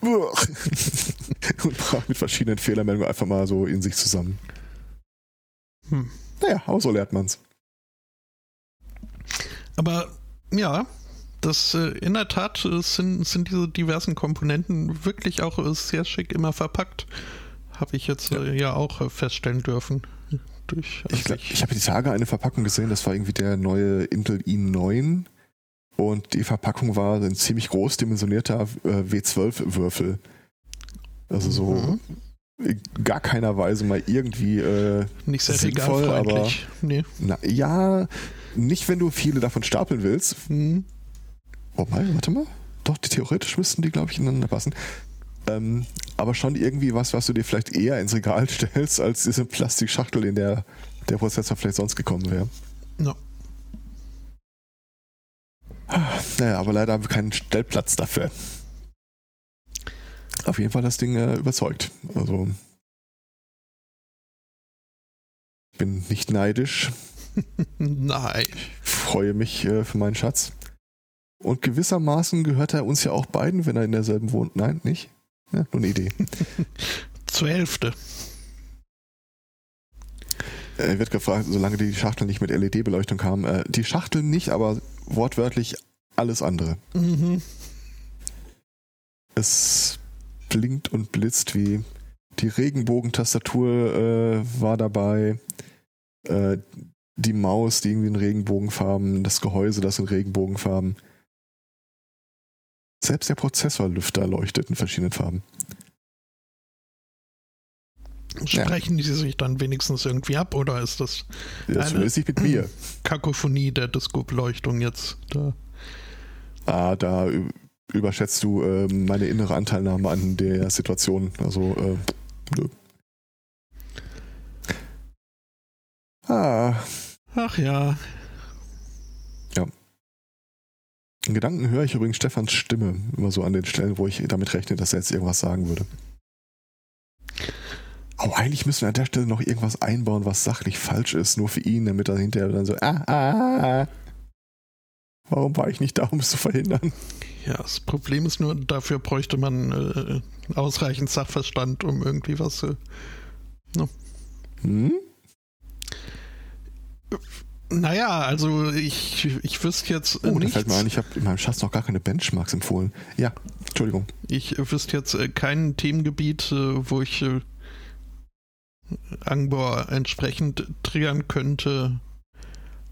und brach mit verschiedenen Fehlermeldungen einfach mal so in sich zusammen.
Hm.
Naja, aber so lernt man's.
Aber ja, das äh, in der Tat äh, sind, sind diese diversen Komponenten wirklich auch äh, sehr schick immer verpackt. Habe ich jetzt ja, ja auch feststellen dürfen. Durch,
ich glaub, ich habe die Tage eine Verpackung gesehen, das war irgendwie der neue Intel i9 und die Verpackung war ein ziemlich groß dimensionierter äh, W12-Würfel. Also so mhm. in gar keiner Weise mal irgendwie äh,
nicht sehr
sinnvoll, aber
nee.
na, ja, nicht wenn du viele davon stapeln willst.
Mhm.
Wobei, warte mal. Doch, theoretisch müssten die, glaube ich, ineinander passen. Ähm, aber schon irgendwie was, was du dir vielleicht eher ins Regal stellst, als diese Plastikschachtel, in der der Prozessor vielleicht sonst gekommen wäre.
No.
Naja, aber leider haben wir keinen Stellplatz dafür. Auf jeden Fall das Ding äh, überzeugt. Also bin nicht neidisch.
Nein.
Ich freue mich äh, für meinen Schatz. Und gewissermaßen gehört er uns ja auch beiden, wenn er in derselben wohnt. Nein, nicht? Ja, nur eine Idee.
Zur Hälfte.
Er wird gefragt, solange die Schachtel nicht mit LED-Beleuchtung kam. Äh, die Schachtel nicht, aber wortwörtlich alles andere.
Mhm.
Es blinkt und blitzt wie die Regenbogentastatur äh, war dabei. Äh, die Maus, die irgendwie in Regenbogenfarben, das Gehäuse, das in Regenbogenfarben. Selbst der Prozessorlüfter leuchtet in verschiedenen Farben.
Sprechen ja. die sich dann wenigstens irgendwie ab oder ist das,
das eine mit mir.
Kakophonie der Disco-Beleuchtung jetzt? Da?
Ah, da überschätzt du äh, meine innere Anteilnahme an der Situation. Also, äh, nö. Ah.
Ach ja.
Ja. In Gedanken höre ich übrigens Stefans Stimme immer so an den Stellen, wo ich damit rechne, dass er jetzt irgendwas sagen würde. Aber eigentlich müssen wir an der Stelle noch irgendwas einbauen, was sachlich falsch ist, nur für ihn, damit er hinterher dann so, ah, ah, ah. ah. Warum war ich nicht da, um es zu verhindern?
Ja, das Problem ist nur, dafür bräuchte man äh, ausreichend Sachverstand, um irgendwie was. Äh, no.
Hm?
Naja, also ich, ich wüsste jetzt.
Oh, da fällt mir ein, ich habe in meinem Schatz noch gar keine Benchmarks empfohlen. Ja, Entschuldigung.
Ich wüsste jetzt äh, kein Themengebiet, äh, wo ich äh, Angbor entsprechend triggern könnte.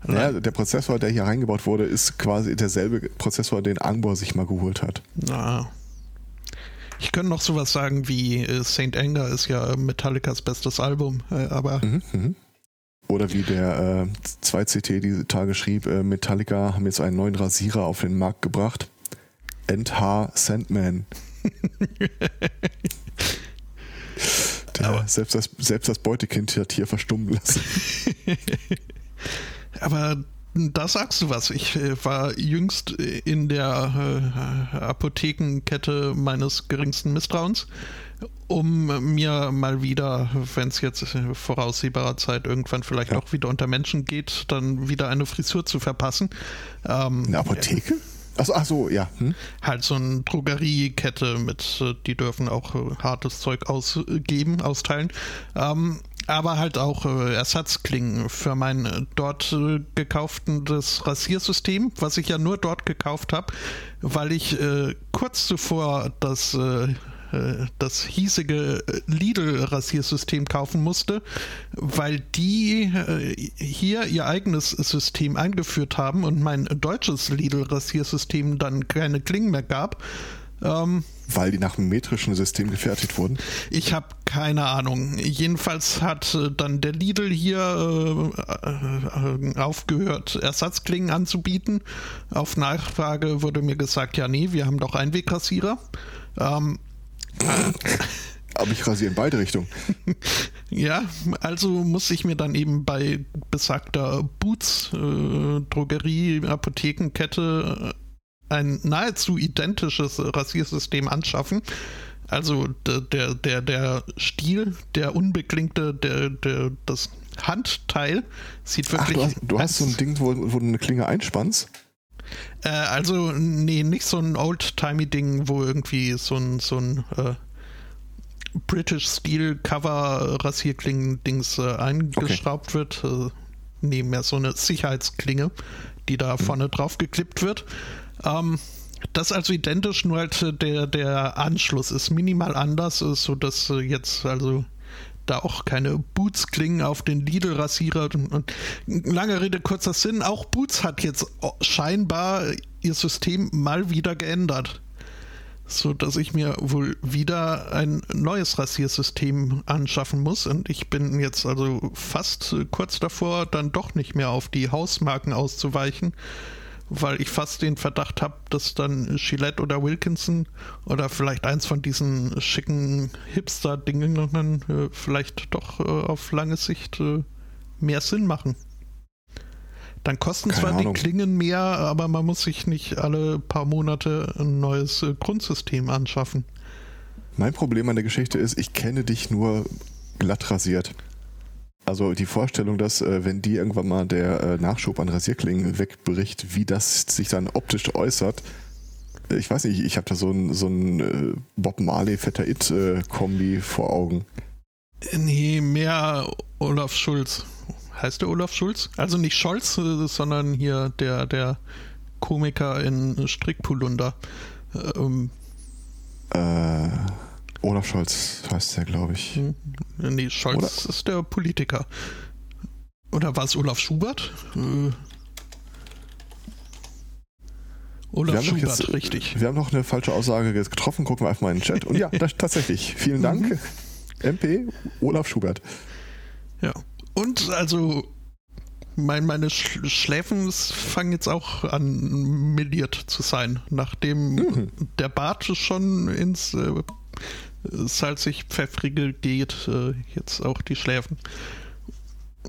Ja, der Prozessor, der hier reingebaut wurde, ist quasi derselbe Prozessor, den Angbor sich mal geholt hat.
Na. Ich könnte noch sowas sagen wie St. Anger ist ja Metallicas bestes Album, aber.
Mhm, mh. Oder wie der äh, 2CT diese Tage schrieb, äh, Metallica haben jetzt einen neuen Rasierer auf den Markt gebracht. NH Sandman. der selbst das, selbst das Beutekind hat hier verstummen lassen.
Aber da sagst du was. Ich äh, war jüngst in der äh, Apothekenkette meines geringsten Misstrauens, um mir mal wieder, wenn es jetzt voraussehbarer Zeit irgendwann vielleicht ja. auch wieder unter Menschen geht, dann wieder eine Frisur zu verpassen.
Ähm, eine Apotheke? Achso, ach so, ja. Hm?
Halt so eine Drogeriekette mit, die dürfen auch äh, hartes Zeug ausgeben, austeilen. Ähm, aber halt auch äh, Ersatzklingen für mein äh, dort gekauften das Rasiersystem, was ich ja nur dort gekauft habe, weil ich äh, kurz zuvor das äh, das hiesige Lidl-Rasiersystem kaufen musste, weil die hier ihr eigenes System eingeführt haben und mein deutsches Lidl-Rasiersystem dann keine Klingen mehr gab.
Ähm, Weil die nach einem metrischen System gefertigt wurden?
Ich habe keine Ahnung. Jedenfalls hat äh, dann der Lidl hier äh, äh, aufgehört, Ersatzklingen anzubieten. Auf Nachfrage wurde mir gesagt, ja nee, wir haben doch Einwegrassierer. Ähm,
aber ich rasiere in beide Richtungen.
ja, also muss ich mir dann eben bei besagter Boots äh, Drogerie Apothekenkette äh, ein nahezu identisches Rasiersystem anschaffen. Also der, der, der, der Stiel, der unbeklingte, der, der, das Handteil sieht wirklich.
Ach, du, hast, du hast so ein Ding, wo, wo du eine Klinge einspannst?
Äh, also, nee, nicht so ein old-timey-Ding, wo irgendwie so ein, so ein äh, British Steel Cover Rasierklingen-Dings äh, eingeschraubt okay. wird. Äh, nee, mehr so eine Sicherheitsklinge, die da mhm. vorne drauf geklippt wird. Ähm, das ist also identisch, nur halt äh, der, der Anschluss ist minimal anders, sodass äh, jetzt also da auch keine Boots klingen auf den Lidl-Rasierer. Und lange Rede, kurzer Sinn, auch Boots hat jetzt scheinbar ihr System mal wieder geändert. So dass ich mir wohl wieder ein neues Rasiersystem anschaffen muss. Und ich bin jetzt also fast kurz davor, dann doch nicht mehr auf die Hausmarken auszuweichen weil ich fast den Verdacht habe, dass dann Gillette oder Wilkinson oder vielleicht eins von diesen schicken Hipster-Dingen äh, vielleicht doch äh, auf lange Sicht äh, mehr Sinn machen. Dann kosten Keine zwar Ahnung. die Klingen mehr, aber man muss sich nicht alle paar Monate ein neues Grundsystem anschaffen.
Mein Problem an der Geschichte ist, ich kenne dich nur glatt rasiert. Also die Vorstellung, dass äh, wenn die irgendwann mal der äh, Nachschub an Rasierklingen wegbricht, wie das sich dann optisch äußert, äh, ich weiß nicht, ich habe da so ein, so ein äh, Bob Marley Fetter It äh, Kombi vor Augen.
Nee, mehr Olaf Schulz. Heißt der Olaf Schulz? Also nicht Scholz, sondern hier der, der Komiker in Strickpolunder. Ähm,
äh Olaf Scholz heißt der, glaube ich. Hm.
Nee, Scholz Oder? ist der Politiker. Oder war es Olaf Schubert? Äh.
Olaf Schubert, jetzt, richtig. Wir haben noch eine falsche Aussage getroffen. Gucken wir einfach mal in den Chat. Und ja, das, tatsächlich. Vielen Dank. Mhm. MP Olaf Schubert.
Ja. Und also mein, meine Schläfen fangen jetzt auch an milliert zu sein, nachdem mhm. der Bart schon ins äh, salzig-pfeffrige geht, äh, jetzt auch die Schläfen.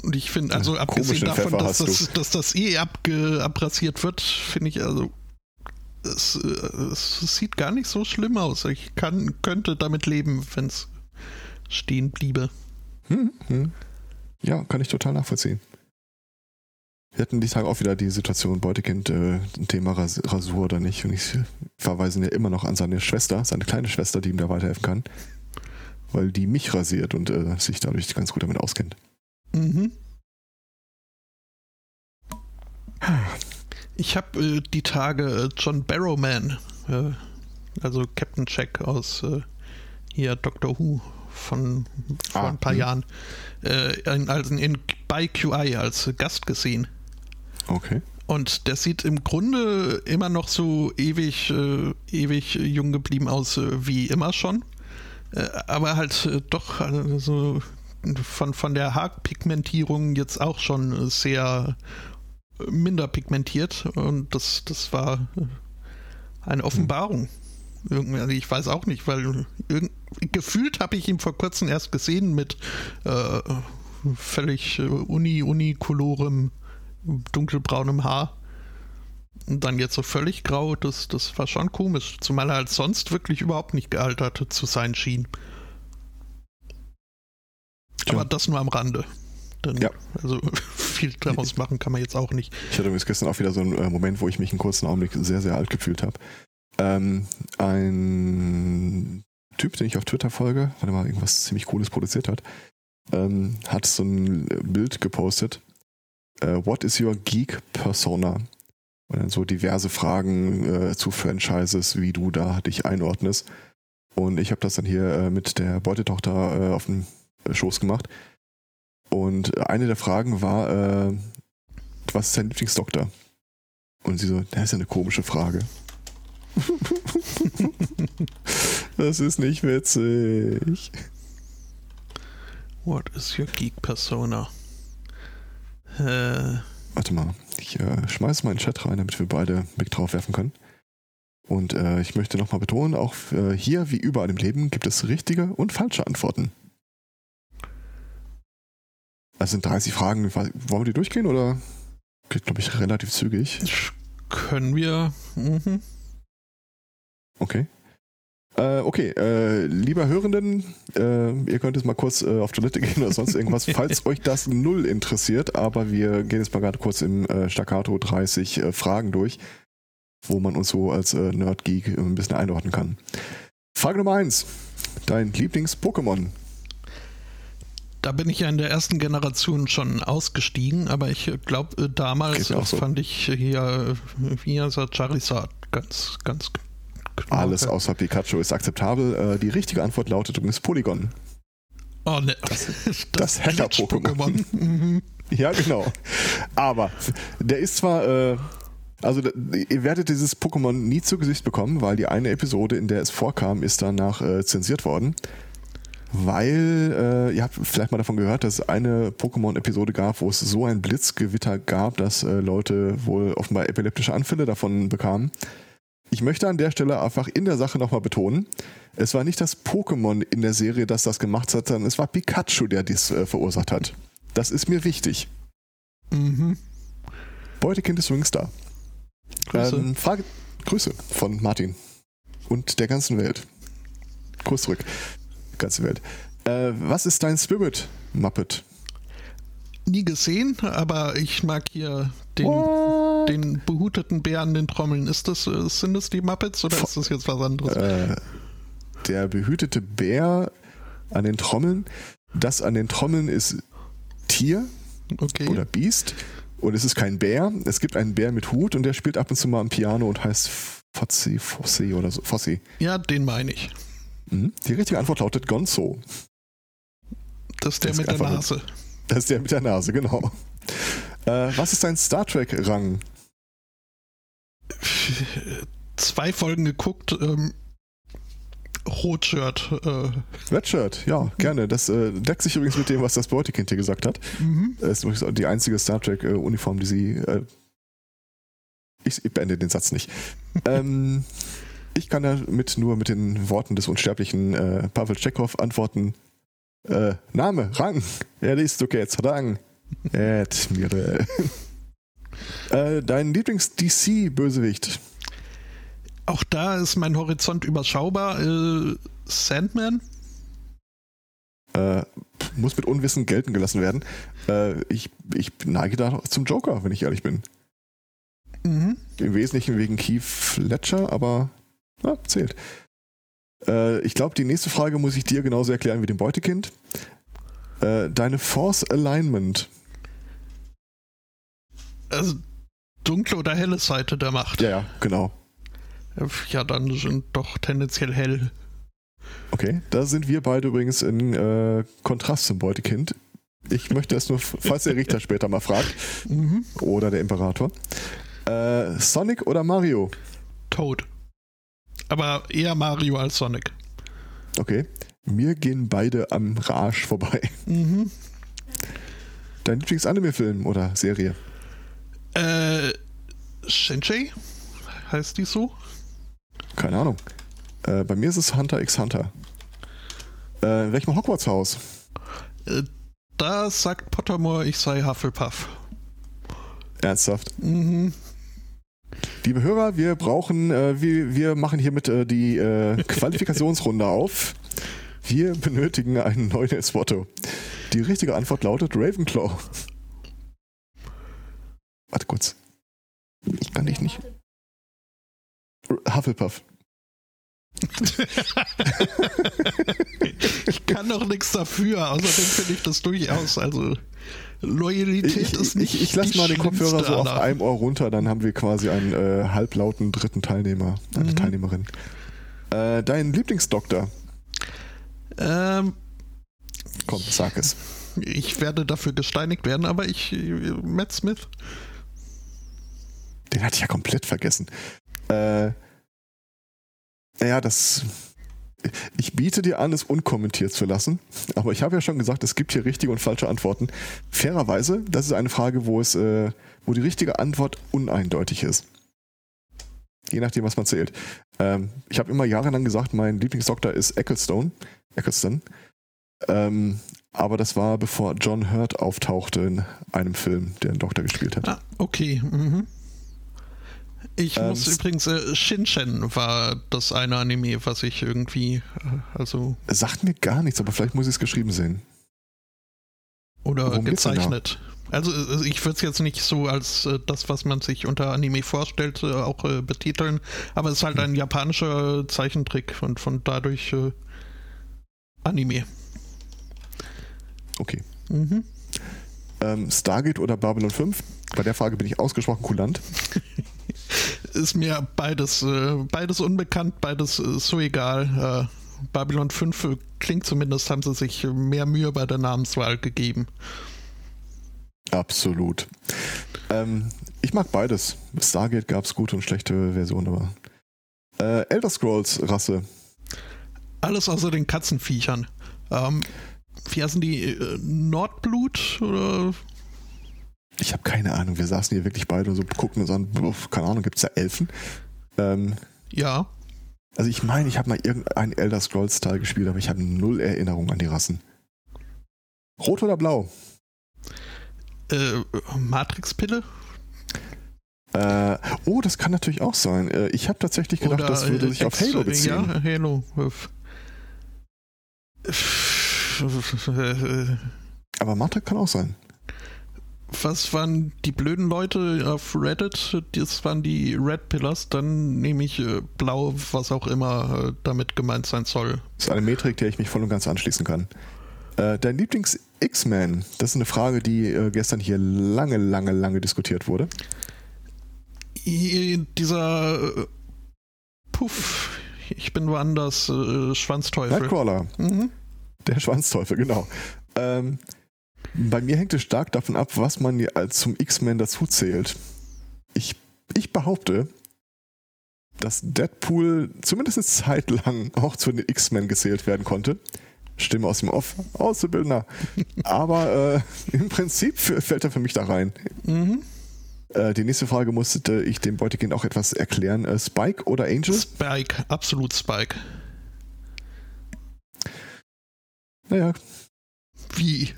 Und ich finde, also abgesehen davon, dass das, dass das, eh abge, abrasiert wird, finde ich also, es, äh, es, sieht gar nicht so schlimm aus. Ich kann, könnte damit leben, wenn es stehen bliebe. Hm,
hm. Ja, kann ich total nachvollziehen. Wir hatten die Tage auch wieder die Situation, Beutekind, äh, ein Thema Ras Rasur oder nicht. Und ich verweise ja immer noch an seine Schwester, seine kleine Schwester, die ihm da weiterhelfen kann. Weil die mich rasiert und äh, sich dadurch ganz gut damit auskennt. Mhm.
Ich habe äh, die Tage äh, John Barrowman, äh, also Captain Jack aus äh, hier Doctor Who von vor ah, ein paar mh. Jahren, in, also in, bei QI als Gast gesehen.
Okay.
Und der sieht im Grunde immer noch so ewig, äh, ewig jung geblieben aus äh, wie immer schon. Äh, aber halt äh, doch also von, von der Haarpigmentierung jetzt auch schon sehr minder pigmentiert. Und das, das war eine Offenbarung. Irgendwie, ich weiß auch nicht, weil gefühlt habe ich ihn vor kurzem erst gesehen mit äh, völlig uni-unikolorem dunkelbraunem Haar. Und dann jetzt so völlig grau, das, das war schon komisch. Zumal er halt sonst wirklich überhaupt nicht gealtert zu sein schien. Aber das nur am Rande. Denn, ja. Also viel daraus machen kann man jetzt auch nicht.
Ich hatte übrigens gestern auch wieder so einen äh, Moment, wo ich mich einen kurzen Augenblick sehr, sehr alt gefühlt habe. Ähm, ein Typ, den ich auf Twitter folge, weil er mal irgendwas ziemlich Cooles produziert hat, ähm, hat so ein Bild gepostet. Uh, what is your geek persona? Und dann so diverse Fragen äh, zu Franchises, wie du da dich einordnest. Und ich habe das dann hier äh, mit der Beutetochter äh, auf dem Schoß gemacht. Und eine der Fragen war, äh, was ist dein Lieblingsdoktor? Und sie so, das ist ja eine komische Frage. das ist nicht witzig.
What is your geek persona? Äh.
Warte mal, ich äh, schmeiß mal in den Chat rein, damit wir beide Blick drauf werfen können. Und äh, ich möchte nochmal betonen, auch äh, hier wie überall im Leben gibt es richtige und falsche Antworten. Das sind 30 Fragen. Wollen wir die durchgehen oder geht, glaube ich, relativ zügig?
Können wir. Mhm.
Okay. Äh, okay, äh, lieber Hörenden, äh, ihr könnt jetzt mal kurz äh, auf Toilette gehen oder sonst irgendwas, falls euch das null interessiert, aber wir gehen jetzt mal gerade kurz im äh, Staccato 30 äh, Fragen durch, wo man uns so als Nerd-Geek ein bisschen einordnen kann. Frage Nummer 1. Dein Lieblings-Pokémon?
Da bin ich ja in der ersten Generation schon ausgestiegen, aber ich glaube, damals so. fand ich hier, wie heißt er, Charizard ganz, ganz
alles außer Pikachu ist akzeptabel. Äh, die richtige Antwort lautet übrigens Polygon.
Oh ne.
Das, das, das Hacker-Pokémon. Mhm. ja, genau. Aber der ist zwar. Äh, also ihr werdet dieses Pokémon nie zu Gesicht bekommen, weil die eine Episode, in der es vorkam, ist danach äh, zensiert worden. Weil, äh, ihr habt vielleicht mal davon gehört, dass es eine Pokémon-Episode gab, wo es so ein Blitzgewitter gab, dass äh, Leute wohl offenbar epileptische Anfälle davon bekamen. Ich möchte an der Stelle einfach in der Sache nochmal betonen, es war nicht das Pokémon in der Serie, das das gemacht hat, sondern es war Pikachu, der dies äh, verursacht hat. Das ist mir wichtig.
Mhm.
Beutekind ist übrigens da. Grüße. Ähm, Frage, Grüße von Martin und der ganzen Welt. Kurs zurück. Ganze Welt. Äh, was ist dein Spirit, Muppet?
Nie gesehen, aber ich mag hier den. What? Den behuteten Bär an den Trommeln. Ist das, äh, sind das die Muppets oder ist das jetzt was anderes? Äh,
der behütete Bär an den Trommeln. Das an den Trommeln ist Tier okay. oder Biest. Und es ist kein Bär. Es gibt einen Bär mit Hut und der spielt ab und zu mal am Piano und heißt Fozzi, Fossi oder so. Fossi.
Ja, den meine ich.
Mhm. Die richtige Antwort lautet Gonzo.
Das ist der das mit der Nase. Mit,
das ist der mit der Nase, genau. Äh, was ist dein Star Trek-Rang?
zwei Folgen geguckt. Ähm, Rotshirt. Äh.
Redshirt, ja, gerne. Das äh, deckt sich übrigens mit dem, was das Beutekind hier gesagt hat. Mhm. Das ist übrigens die einzige Star Trek-Uniform, die sie. Äh, ich, ich, beende den Satz nicht. ähm, ich kann damit nur mit den Worten des unsterblichen äh, Pavel Chekhov antworten. Äh, Name, Rang. Er liest du jetzt Rang. Admiral. Äh, dein Lieblings-DC-Bösewicht?
Auch da ist mein Horizont überschaubar. Äh, Sandman?
Äh, muss mit Unwissen gelten gelassen werden. Äh, ich, ich neige da zum Joker, wenn ich ehrlich bin. Mhm. Im Wesentlichen wegen Keith Ledger, aber na, zählt. Äh, ich glaube, die nächste Frage muss ich dir genauso erklären wie dem Beutekind. Deine Force Alignment
also dunkle oder helle Seite der Macht.
Ja, ja, genau.
Ja, dann sind doch tendenziell hell.
Okay, da sind wir beide übrigens in äh, Kontrast zum Beutekind. Ich möchte es nur, falls der Richter später mal fragt. Mhm. Oder der Imperator. Äh, Sonic oder Mario?
Toad. Aber eher Mario als Sonic.
Okay. Mir gehen beide am Rage vorbei. Mhm. Dein Lieblings-Anime-Film oder Serie?
Shinji? Heißt die so?
Keine Ahnung. Äh, bei mir ist es Hunter x Hunter. Äh, in welchem Hogwarts-Haus?
Äh, da sagt Pottermore, ich sei Hufflepuff.
Ernsthaft.
Mhm.
Liebe Hörer, wir brauchen, äh, wir, wir machen hiermit äh, die äh, Qualifikationsrunde auf. Wir benötigen ein neues Motto. Die richtige Antwort lautet Ravenclaw. Warte kurz. Ich kann dich nicht. Hufflepuff.
ich kann doch nichts dafür. Außerdem finde ich das durchaus. Also Loyalität
ich,
ist nicht.
Ich, ich lasse mal den Kopfhörer so auf einem Ohr runter, dann haben wir quasi einen äh, halblauten dritten Teilnehmer, eine mhm. Teilnehmerin. Äh, dein Lieblingsdoktor?
Ähm,
Komm, sag es.
Ich werde dafür gesteinigt werden, aber ich. Matt Smith.
Den hatte ich ja komplett vergessen. Äh, ja, das. Ich biete dir an, es unkommentiert zu lassen, aber ich habe ja schon gesagt, es gibt hier richtige und falsche Antworten. Fairerweise, das ist eine Frage, wo es, äh, wo die richtige Antwort uneindeutig ist. Je nachdem, was man zählt. Ähm, ich habe immer jahrelang gesagt, mein Lieblingsdoktor ist Ecclestone. Eccleston. Ähm, aber das war bevor John Hurt auftauchte in einem Film, der einen Doktor gespielt hat.
Ah, okay. Mhm. Ich ähm, muss übrigens, äh, Shinshen war das eine Anime, was ich irgendwie, äh, also.
Sagt mir gar nichts, aber vielleicht muss ich es geschrieben sehen.
Oder Worum gezeichnet. Also ich würde es jetzt nicht so als äh, das, was man sich unter Anime vorstellt, äh, auch äh, betiteln, aber es ist halt hm. ein japanischer Zeichentrick und von dadurch äh, Anime.
Okay. Mhm. Ähm, Stargate oder Babylon 5? Bei der Frage bin ich ausgesprochen kulant.
ist mir beides, äh, beides unbekannt, beides äh, so egal. Äh, Babylon 5 klingt zumindest, haben sie sich mehr Mühe bei der Namenswahl gegeben.
Absolut. Ähm, ich mag beides. Stargate gab es gute und schlechte Versionen, aber. Äh, Elder Scrolls Rasse.
Alles außer den Katzenviechern. Ähm, wie heißen die? Äh, Nordblut oder
ich habe keine Ahnung. Wir saßen hier wirklich beide und so gucken uns an, keine Ahnung, gibt es da Elfen? Ähm,
ja.
Also ich meine, ich habe mal irgendeinen Elder Scrolls Teil gespielt, aber ich habe null Erinnerung an die Rassen. Rot oder blau?
Äh, Matrix-Pille?
Äh, oh, das kann natürlich auch sein. Äh, ich habe tatsächlich gedacht, oder das würde sich auf Halo beziehen.
Ja, Halo.
Aber Matrix kann auch sein
was waren die blöden Leute auf Reddit? Das waren die Red Pillars. Dann nehme ich äh, blau, was auch immer äh, damit gemeint sein soll.
Das ist eine Metrik, der ich mich voll und ganz anschließen kann. Äh, dein Lieblings-X-Men? Das ist eine Frage, die gestern hier lange, lange, lange diskutiert wurde.
Dieser Puff, ich bin woanders, Schwanzteufel.
Nightcrawler. Mhm. Der Schwanzteufel, genau. Ähm, bei mir hängt es stark davon ab, was man als zum X-Men dazu zählt. Ich, ich behaupte, dass Deadpool zumindest eine Zeit lang auch zu den X-Men gezählt werden konnte. Stimme aus dem Off, Auszubildender. Aber äh, im Prinzip fällt er für mich da rein. Mhm. Äh, die nächste Frage musste ich dem Beutekind auch etwas erklären. Äh, Spike oder Angel?
Spike, absolut Spike.
Naja.
Wie?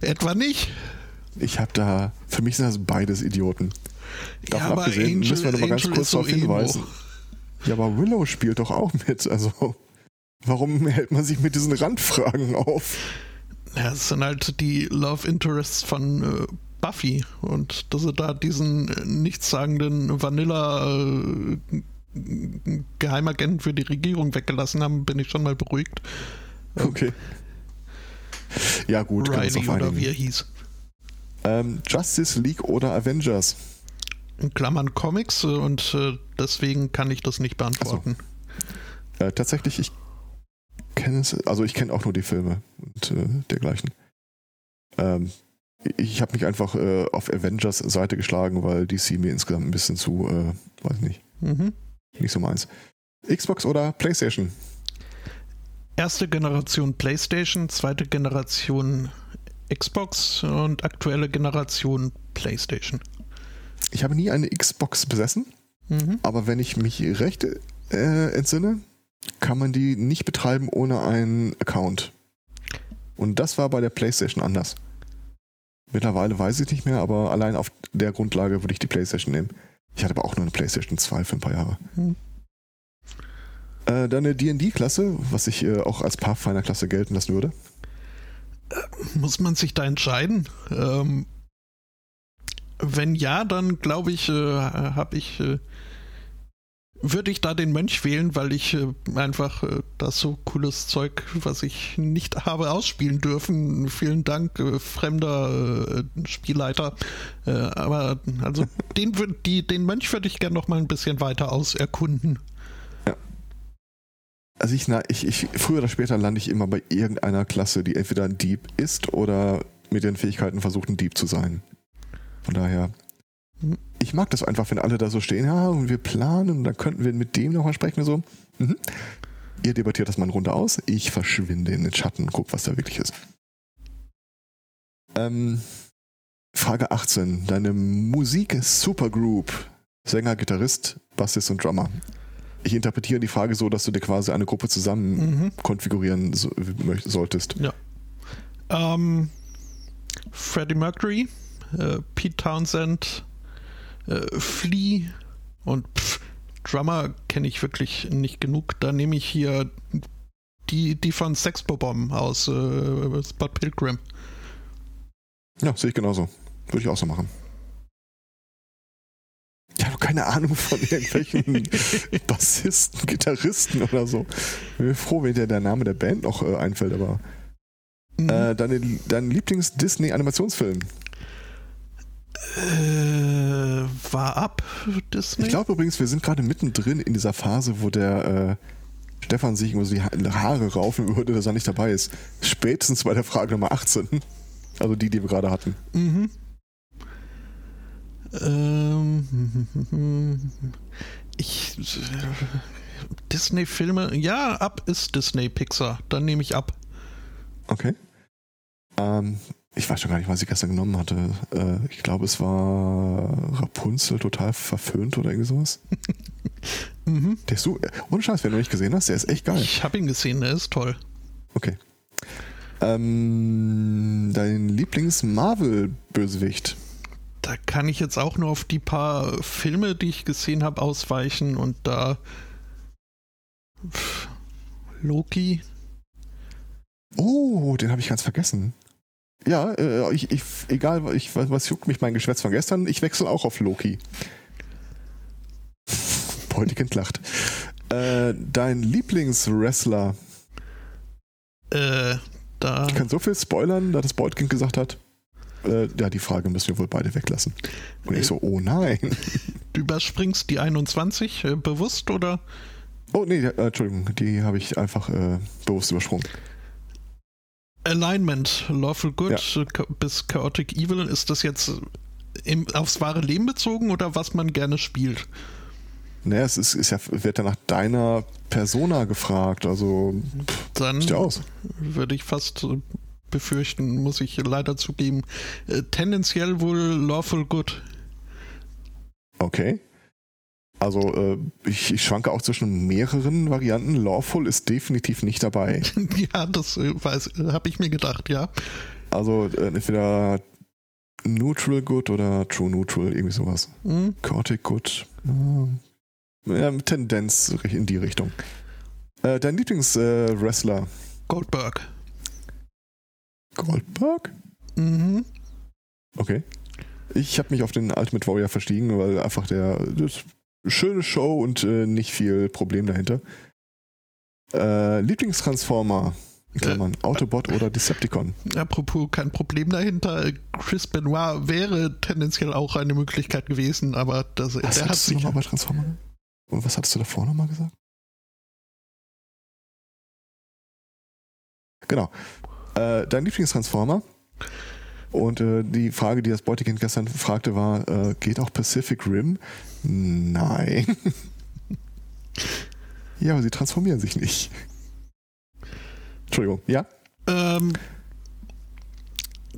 Etwa nicht?
Ich habe da, für mich sind das beides Idioten.
Davon ja, abgesehen Angel,
müssen wir nochmal ganz kurz darauf hinweisen. Emo. Ja, aber Willow spielt doch auch mit. Also, warum hält man sich mit diesen Randfragen auf?
Ja, es sind halt die Love Interests von äh, Buffy. Und dass sie da diesen äh, nichtssagenden Vanilla äh, Geheimagenten für die Regierung weggelassen haben, bin ich schon mal beruhigt.
Okay. Ja, gut,
Riley oder wie er hieß.
Ähm, Justice League oder Avengers?
In Klammern Comics und äh, deswegen kann ich das nicht beantworten.
So. Äh, tatsächlich, ich kenne es, also ich kenne auch nur die Filme und äh, dergleichen. Ähm, ich habe mich einfach äh, auf Avengers Seite geschlagen, weil DC mir insgesamt ein bisschen zu, äh, weiß nicht, mhm. nicht so meins. Xbox oder PlayStation?
Erste Generation PlayStation, zweite Generation Xbox und aktuelle Generation PlayStation.
Ich habe nie eine Xbox besessen, mhm. aber wenn ich mich recht äh, entsinne, kann man die nicht betreiben ohne einen Account. Und das war bei der PlayStation anders. Mittlerweile weiß ich nicht mehr, aber allein auf der Grundlage würde ich die Playstation nehmen. Ich hatte aber auch nur eine Playstation 2 für ein paar Jahre. Hm. Äh, dann eine D&D-Klasse, was ich äh, auch als Pathfinder-Klasse gelten lassen würde.
Äh, muss man sich da entscheiden? Ähm, wenn ja, dann glaube ich, äh, habe ich äh, würde ich da den Mönch wählen, weil ich äh, einfach das so cooles Zeug, was ich nicht habe ausspielen dürfen. Vielen Dank, fremder Spielleiter. Aber also den, die, den Mönch würde ich gerne noch mal ein bisschen weiter auserkunden.
Also ich, na, ich, ich, früher oder später lande ich immer bei irgendeiner Klasse, die entweder ein Dieb ist oder mit den Fähigkeiten versucht, ein Dieb zu sein. Von daher ich mag das einfach, wenn alle da so stehen, ja, und wir planen, und dann könnten wir mit dem nochmal sprechen. So, mhm. Ihr debattiert das mal eine Runde aus, ich verschwinde in den Schatten und guck, was da wirklich ist. Ähm, Frage 18. Deine Musik-Supergroup, Sänger, Gitarrist, Bassist und Drummer. Ich interpretiere die Frage so, dass du dir quasi eine Gruppe zusammen mhm. konfigurieren so, solltest.
Ja. Ähm, Freddie Mercury, äh, Pete Townsend, äh, Flea und pff, Drummer kenne ich wirklich nicht genug. Da nehme ich hier die, die von Sexbomb aus äh, Spot Pilgrim.
Ja, sehe ich genauso. Würde ich auch so machen. Habe keine Ahnung von irgendwelchen Bassisten, Gitarristen oder so. Ich bin froh, wenn dir der Name der Band noch äh, einfällt, aber. Mhm. Äh, deine, dein Lieblings-Disney-Animationsfilm?
Äh, war ab
Disney. Ich glaube übrigens, wir sind gerade mittendrin in dieser Phase, wo der äh, Stefan sich irgendwie die Haare raufen würde, dass er nicht dabei ist. Spätestens bei der Frage Nummer 18. Also die, die wir gerade hatten. Mhm.
Ähm, ich. Disney-Filme. Ja, ab ist Disney Pixar. Dann nehme ich ab.
Okay. Ähm, ich weiß schon gar nicht, was ich gestern genommen hatte. Äh, ich glaube, es war Rapunzel total verföhnt oder irgendwie sowas. mhm. Der ist so, ohne Scheiß, wenn du nicht gesehen hast, der ist echt geil.
Ich habe ihn gesehen, der ist toll.
Okay. Ähm, dein Lieblings-Marvel-Bösewicht?
Da kann ich jetzt auch nur auf die paar Filme, die ich gesehen habe, ausweichen und da Loki.
Oh, den habe ich ganz vergessen. Ja, äh, ich, ich, egal, ich, was juckt mich mein Geschwätz von gestern, ich wechsle auch auf Loki. Beutikind lacht. Äh, dein Lieblingswrestler?
Äh, da.
Ich kann so viel spoilern, da das Beutkind gesagt hat. Äh, ja, die Frage müssen wir wohl beide weglassen. Und ich so, oh nein.
Du überspringst die 21 äh, bewusst oder?
Oh nee, äh, Entschuldigung, die habe ich einfach äh, bewusst übersprungen.
Alignment, Lawful Good ja. bis Chaotic Evil, ist das jetzt im, aufs wahre Leben bezogen oder was man gerne spielt?
Naja, es ist, ist ja, wird ja nach deiner Persona gefragt, also
pff, dann aus. würde ich fast befürchten, muss ich leider zugeben. Äh, tendenziell wohl Lawful Good.
Okay. Also äh, ich, ich, schwanke auch zwischen mehreren Varianten. Lawful ist definitiv nicht dabei.
ja, das äh, habe ich mir gedacht, ja.
Also äh, entweder Neutral Good oder True Neutral, irgendwie sowas. Mhm. Chaotic Good. Ja, Tendenz in die Richtung. Äh, dein Lieblingswrestler? Äh,
Goldberg.
Goldberg? Mhm. Okay. Ich habe mich auf den Ultimate Warrior verstiegen, weil einfach der das schöne Show und äh, nicht viel Problem dahinter. Äh, Lieblingstransformer, Klammern, äh, Autobot oder Decepticon.
Apropos kein Problem dahinter, Chris Benoit wäre tendenziell auch eine Möglichkeit gewesen, aber das,
was der hat sich. Du bei Transformer? Und was hattest du davor nochmal gesagt? Genau. Äh, dein Lieblingstransformer? Und äh, die Frage, die das Beutekind gestern fragte, war, äh, geht auch Pacific Rim? Nein. ja, aber sie transformieren sich nicht. Entschuldigung, ja?
Ähm,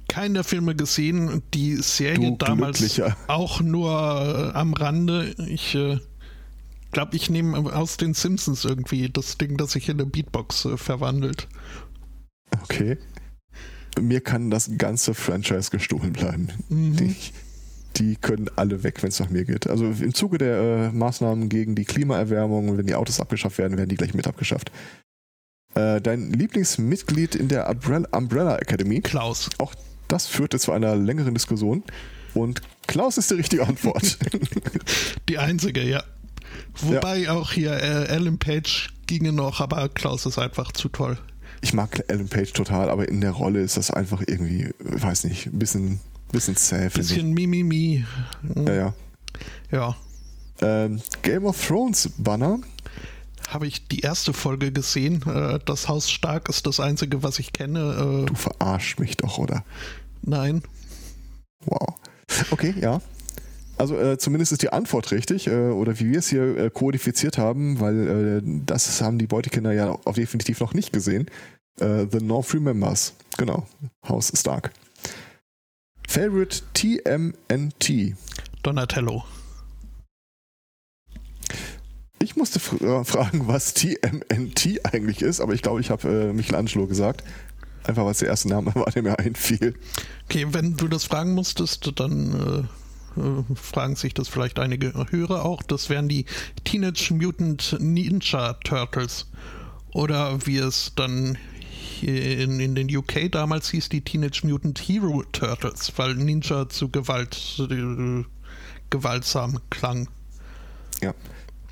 keine Filme gesehen, die Serie du damals auch nur äh, am Rande. Ich äh, glaube, ich nehme aus den Simpsons irgendwie das Ding, das sich in eine Beatbox äh, verwandelt.
Okay. mir kann das ganze Franchise gestohlen bleiben.
Mhm.
Die, die können alle weg, wenn es nach mir geht. Also im Zuge der äh, Maßnahmen gegen die Klimaerwärmung, wenn die Autos abgeschafft werden, werden die gleich mit abgeschafft. Äh, dein Lieblingsmitglied in der Umbrella, Umbrella Academy,
Klaus.
auch das führte zu einer längeren Diskussion. Und Klaus ist die richtige Antwort.
Die einzige, ja. Wobei auch hier äh, Ellen Page ginge noch, aber Klaus ist einfach zu toll.
Ich mag Ellen Page total, aber in der Rolle ist das einfach irgendwie, weiß nicht, ein bisschen, bisschen zäh.
Bisschen Mimimi.
Ja, ja.
Ja.
Ähm, Game of Thrones Banner.
Habe ich die erste Folge gesehen. Äh, das Haus Stark ist das einzige, was ich kenne. Äh,
Du verarsch mich doch, oder?
nein.
Wow. Okay, ja. Also äh, zumindest ist die Antwort richtig, äh, oder wie wir es hier äh, kodifiziert haben, weil äh, das haben die Beutekinder ja auch definitiv noch nicht gesehen. Äh, The North Remembers. Genau. Haus Stark. Favorite TMNT.
Donatello.
Ich musste fr äh, fragen, was TMNT eigentlich ist, aber ich glaube, ich habe Michelangelo gesagt. Einfach weil es der erste Name war, der mir einfiel.
Okay, wenn du das fragen musstest, dann äh, fragen sich das vielleicht einige Hörer auch. Das wären die Teenage Mutant Ninja Turtles. Oder wie es dann hier in, in den UK damals hieß, die Teenage Mutant Hero Turtles, weil Ninja zu Gewalt, äh, gewaltsam klang.
Ja.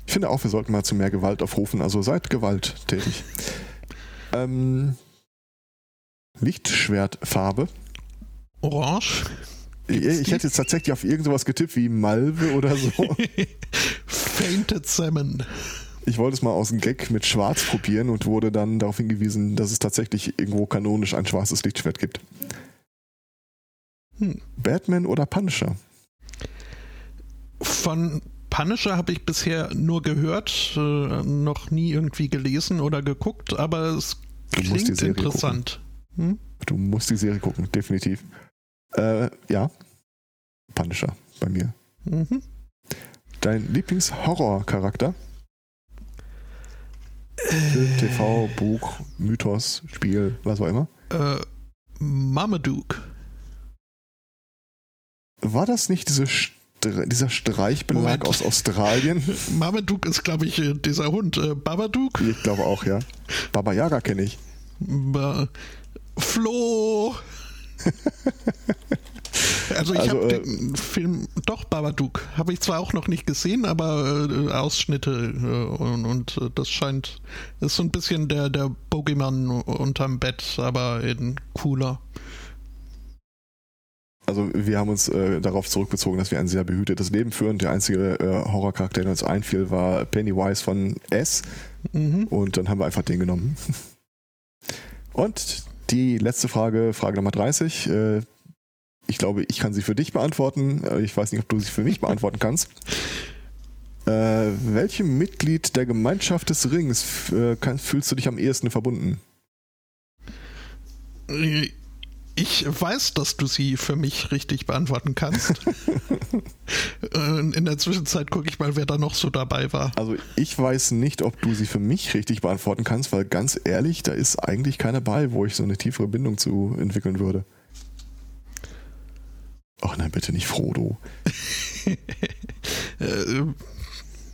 Ich finde auch, wir sollten mal zu mehr Gewalt aufrufen, also seid gewalttätig. ähm, Lichtschwertfarbe.
Orange.
Ich, ich hätte jetzt tatsächlich auf irgendwas getippt wie Malve oder so.
Fainted Salmon.
Ich wollte es mal aus dem Gag mit Schwarz probieren und wurde dann darauf hingewiesen, dass es tatsächlich irgendwo kanonisch ein schwarzes Lichtschwert gibt.
Hm.
Batman oder Punisher?
Von Punisher habe ich bisher nur gehört, äh, noch nie irgendwie gelesen oder geguckt, aber es
Du
klingt interessant. Hm?
Du musst die Serie gucken, definitiv. Äh, ja. Punisher bei mir.
Mhm.
Dein Lieblingshorror-Charakter? Film, TV, Buch, Mythos, Spiel, was auch immer.
Äh, Marmaduke.
War das nicht diese Stre dieser Streichbelag
Moment.
aus Australien?
Marmaduke ist, glaube ich, äh, dieser Hund. Äh, Babadook?
Ich glaube auch, ja. Baba Yaga kenne ich.
Ba Flo! also ich
Also,
habe
äh,
den Film, doch Babadook, habe ich zwar auch noch nicht gesehen, aber äh, Ausschnitte äh, und, und äh, das scheint, ist so ein bisschen der, der Bogeyman unterm Bett, aber in cooler.
Also wir haben uns äh, darauf zurückbezogen, dass wir ein sehr behütetes Leben führen. Der einzige äh, Horrorcharakter, der uns einfiel, war Pennywise von S.
Mhm.
Und dann haben wir einfach den genommen. Und die letzte Frage, Frage Nummer 30. Äh, ich glaube, ich kann sie für dich beantworten. Äh, Ich weiß nicht, ob du sie für mich beantworten kannst. Äh, welchem Mitglied der Gemeinschaft des Rings äh, fühlst du dich am ehesten verbunden?
Ich weiß, dass du sie für mich richtig beantworten kannst. In der Zwischenzeit gucke ich mal, wer da noch so dabei war.
Also ich weiß nicht, ob du sie für mich richtig beantworten kannst, weil ganz ehrlich, da ist eigentlich keiner bei, wo ich so eine tiefere Bindung zu entwickeln würde. Ach nein, bitte nicht Frodo.
Äh,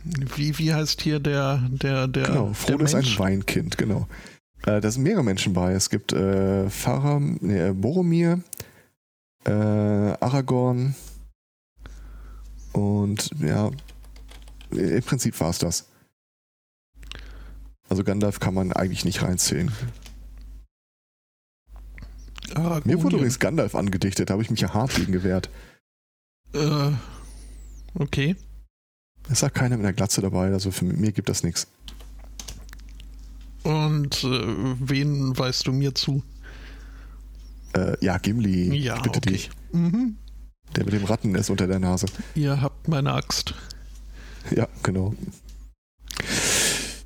wie, wie heißt hier der, der, der,
Genau,
der
Frodo ist ein? Weinkind, genau. Äh, da sind mehrere Menschen bei. Es gibt äh, Pfarrer, nee, äh, Boromir, äh, Aragorn und ja, im Prinzip war es das. Also Gandalf kann man eigentlich nicht reinzählen.
Aragorn.
Mir wurde übrigens Gandalf angedichtet, da habe ich mich ja hart gegen gewehrt.
Äh, okay.
Es sagt keiner mit einer Glatze dabei, also für mir gibt das nichts.
Und äh, wen weißt du mir zu?
Äh, ja, Gimli,
Ja,
ich bitte
okay.
dich.
Mhm.
Der mit dem Ratten ist unter der Nase.
Ihr habt meine Axt.
Ja, genau.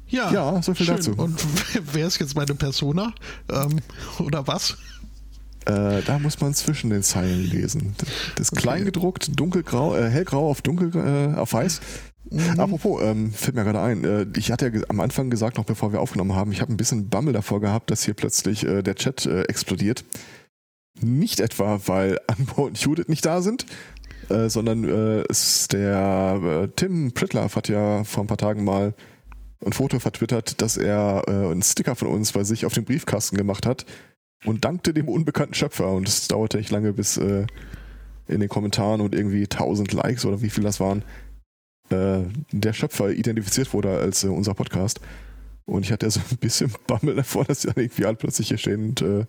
Ja,
Ja, so viel
schön.
dazu.
Und wer ist jetzt meine Persona? Ähm, oder was?
Äh, da muss man zwischen den Zeilen lesen. Das
Okay.
kleingedruckt, dunkelgrau, äh, hellgrau auf dunkel äh, auf weiß.
Mhm.
Apropos, ähm, fällt mir gerade ein, äh, ich hatte ja am Anfang gesagt, noch bevor wir aufgenommen haben, ich habe ein bisschen Bammel davor gehabt, dass hier plötzlich äh, der Chat äh, explodiert. Nicht etwa, weil Anbo und Judith nicht da sind, äh, sondern äh, ist der äh, Tim Pritlaff hat ja vor ein paar Tagen mal ein Foto vertwittert, dass er äh, einen Sticker von uns bei sich auf den Briefkasten gemacht hat und dankte dem unbekannten Schöpfer. Und es dauerte nicht lange, bis äh, in den Kommentaren und irgendwie 1000 Likes oder wie viel das waren, äh, der Schöpfer identifiziert wurde als äh, unser Podcast. Und ich hatte ja so ein bisschen Bammel davor, dass die dann irgendwie alle plötzlich hier stehen und äh,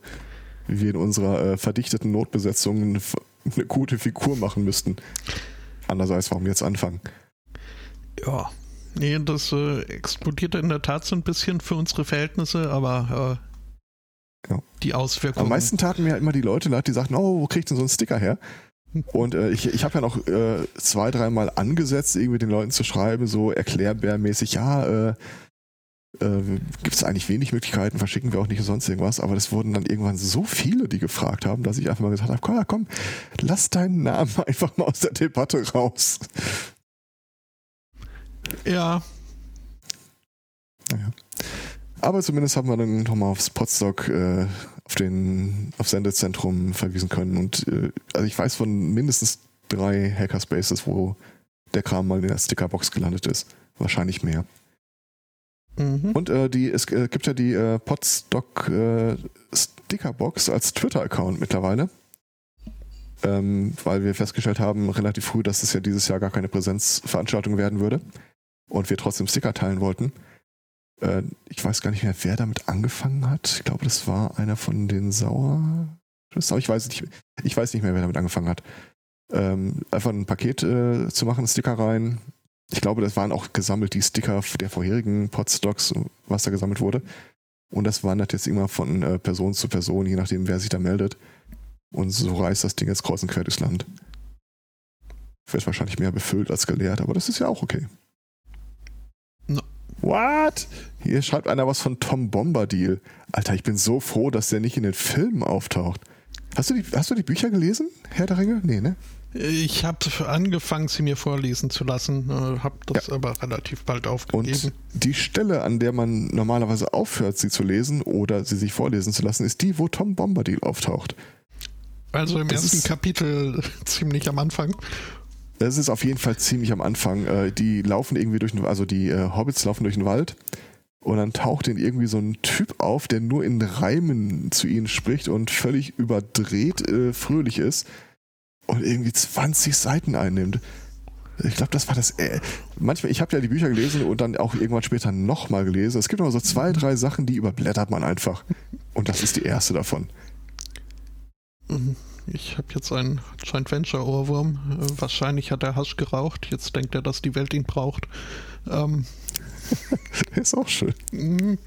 wir in unserer äh, verdichteten Notbesetzung eine gute Figur machen müssten. Andererseits, warum jetzt anfangen?
Ja, nee, das äh, explodierte in der Tat so ein bisschen für unsere Verhältnisse, aber ja. die Auswirkungen.
Am meisten taten mir halt immer die Leute leid, die sagten, oh, wo kriegt denn so ein Sticker her? Und äh, ich, ich habe ja noch äh, zwei, dreimal angesetzt, irgendwie den Leuten zu schreiben, so erklärbärmäßig, ja, äh, äh, gibt es eigentlich wenig Möglichkeiten, verschicken wir auch nicht sonst irgendwas, aber das wurden dann irgendwann so viele, die gefragt haben, dass ich einfach mal gesagt habe, komm, komm, lass deinen Namen einfach mal aus der Debatte raus.
Ja.
Naja. Aber zumindest haben wir dann nochmal aufs Podstock äh, auf den auf Sendezentrum verwiesen können. Und äh, also ich weiß von mindestens drei Hackerspaces, wo der Kram mal in der Stickerbox gelandet ist. Wahrscheinlich mehr. Mhm. Und äh, die, es äh, gibt ja die äh, Podstock äh, Stickerbox als Twitter-Account mittlerweile. Ähm, weil wir festgestellt haben, relativ früh, dass es ja dieses Jahr gar keine Präsenzveranstaltung werden würde. Und wir trotzdem Sticker teilen wollten. Äh, ich weiß gar nicht mehr, wer damit angefangen hat. Ich glaube, das war einer von den Sauer. Ich weiß nicht, ich weiß nicht mehr, wer damit angefangen hat. Ähm, einfach ein Paket äh, zu machen, Sticker rein, ich glaube, das waren auch gesammelt die Sticker der vorherigen Podstocks, was da gesammelt wurde. Und das wandert jetzt immer von äh, Person zu Person, je nachdem, wer sich da meldet. Und so reist das Ding jetzt kreuz und quer durchs Land. Wird wahrscheinlich mehr befüllt als geleert, aber das ist ja auch okay. What? Hier schreibt einer was von Tom Bombadil. Alter, ich bin so froh, dass der nicht in den Filmen auftaucht. Hast du die, hast du die Bücher gelesen, Herr der Ringe? Nee, ne?
Ich habe angefangen, sie mir vorlesen zu lassen, äh, habe das ja. aber relativ bald aufgegeben.
Und die Stelle, an der man normalerweise aufhört, sie zu lesen oder sie sich vorlesen zu lassen, ist die, wo Tom Bombadil auftaucht.
Also im das ersten Kapitel ziemlich am Anfang.
Das ist auf jeden Fall ziemlich am Anfang. Äh, die laufen irgendwie durch den, also die äh, Hobbits laufen durch den Wald und dann taucht ihnen irgendwie so ein Typ auf, der nur in Reimen zu ihnen spricht und völlig überdreht fröhlich ist und irgendwie 20 Seiten einnimmt. Ich glaube, das war das. Äh, manchmal, ich habe ja die Bücher gelesen und dann auch irgendwann später nochmal gelesen. Es gibt immer so zwei, drei Sachen, die überblättert man einfach. Und das ist die erste davon.
Mhm. Ich habe jetzt einen Joint Venture Ohrwurm. Äh, wahrscheinlich hat er Hasch geraucht. Jetzt denkt er, dass die Welt ihn braucht. Ähm.
ist auch schön. Mhm.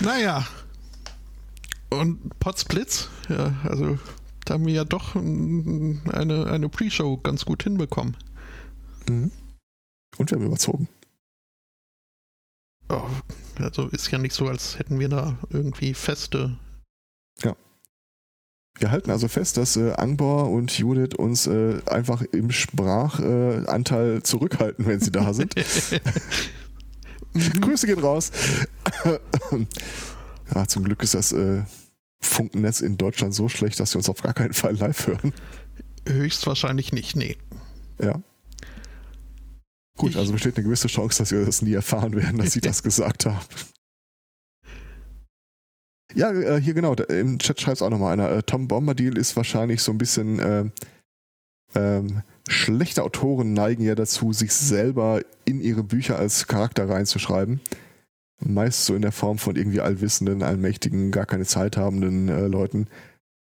Naja. Und Potsblitz, ja, also da haben wir ja doch eine, eine Pre-Show ganz gut hinbekommen.
Mhm. Und wir haben überzogen.
Oh, also ist ja nicht so, als hätten wir da irgendwie feste.
Ja. Wir halten also fest, dass äh, Angbor und Judith uns äh, einfach im Sprachanteil äh, zurückhalten, wenn sie da sind. Grüße gehen raus. ja, zum Glück ist das äh, Funkennetz in Deutschland so schlecht, dass sie uns auf gar keinen Fall live hören?
Höchstwahrscheinlich nicht, nee.
Ja. Gut, ich, also besteht eine gewisse Chance, dass wir das nie erfahren werden, dass sie das gesagt haben. Ja, äh, hier genau, im Chat schreibt es auch nochmal einer. Äh, Tom Bombadil ist wahrscheinlich so ein bisschen äh, ähm, schlechte Autoren neigen ja dazu, sich selber in ihre Bücher als Charakter reinzuschreiben meist so in der Form von irgendwie allwissenden, allmächtigen, gar keine Zeit habenden äh, Leuten.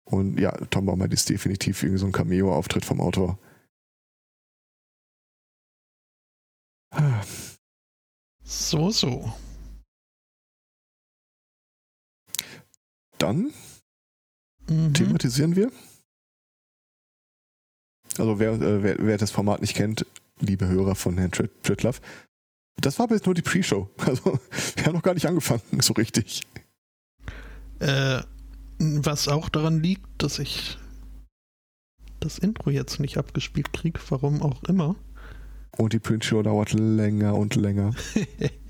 Und ja, Tom Baumer ist definitiv irgendwie so ein Cameo-Auftritt vom Autor.
So, so.
Dann mhm. thematisieren wir. Also wer, äh, wer, wer, das Format nicht kennt, liebe Hörer von Herrn Tritlaff, das war aber jetzt nur die Pre-Show. Also, wir haben noch gar nicht angefangen, so richtig.
Äh, was auch daran liegt, dass ich das Intro jetzt nicht abgespielt kriege, warum auch immer.
Und die Pre-Show dauert länger und länger.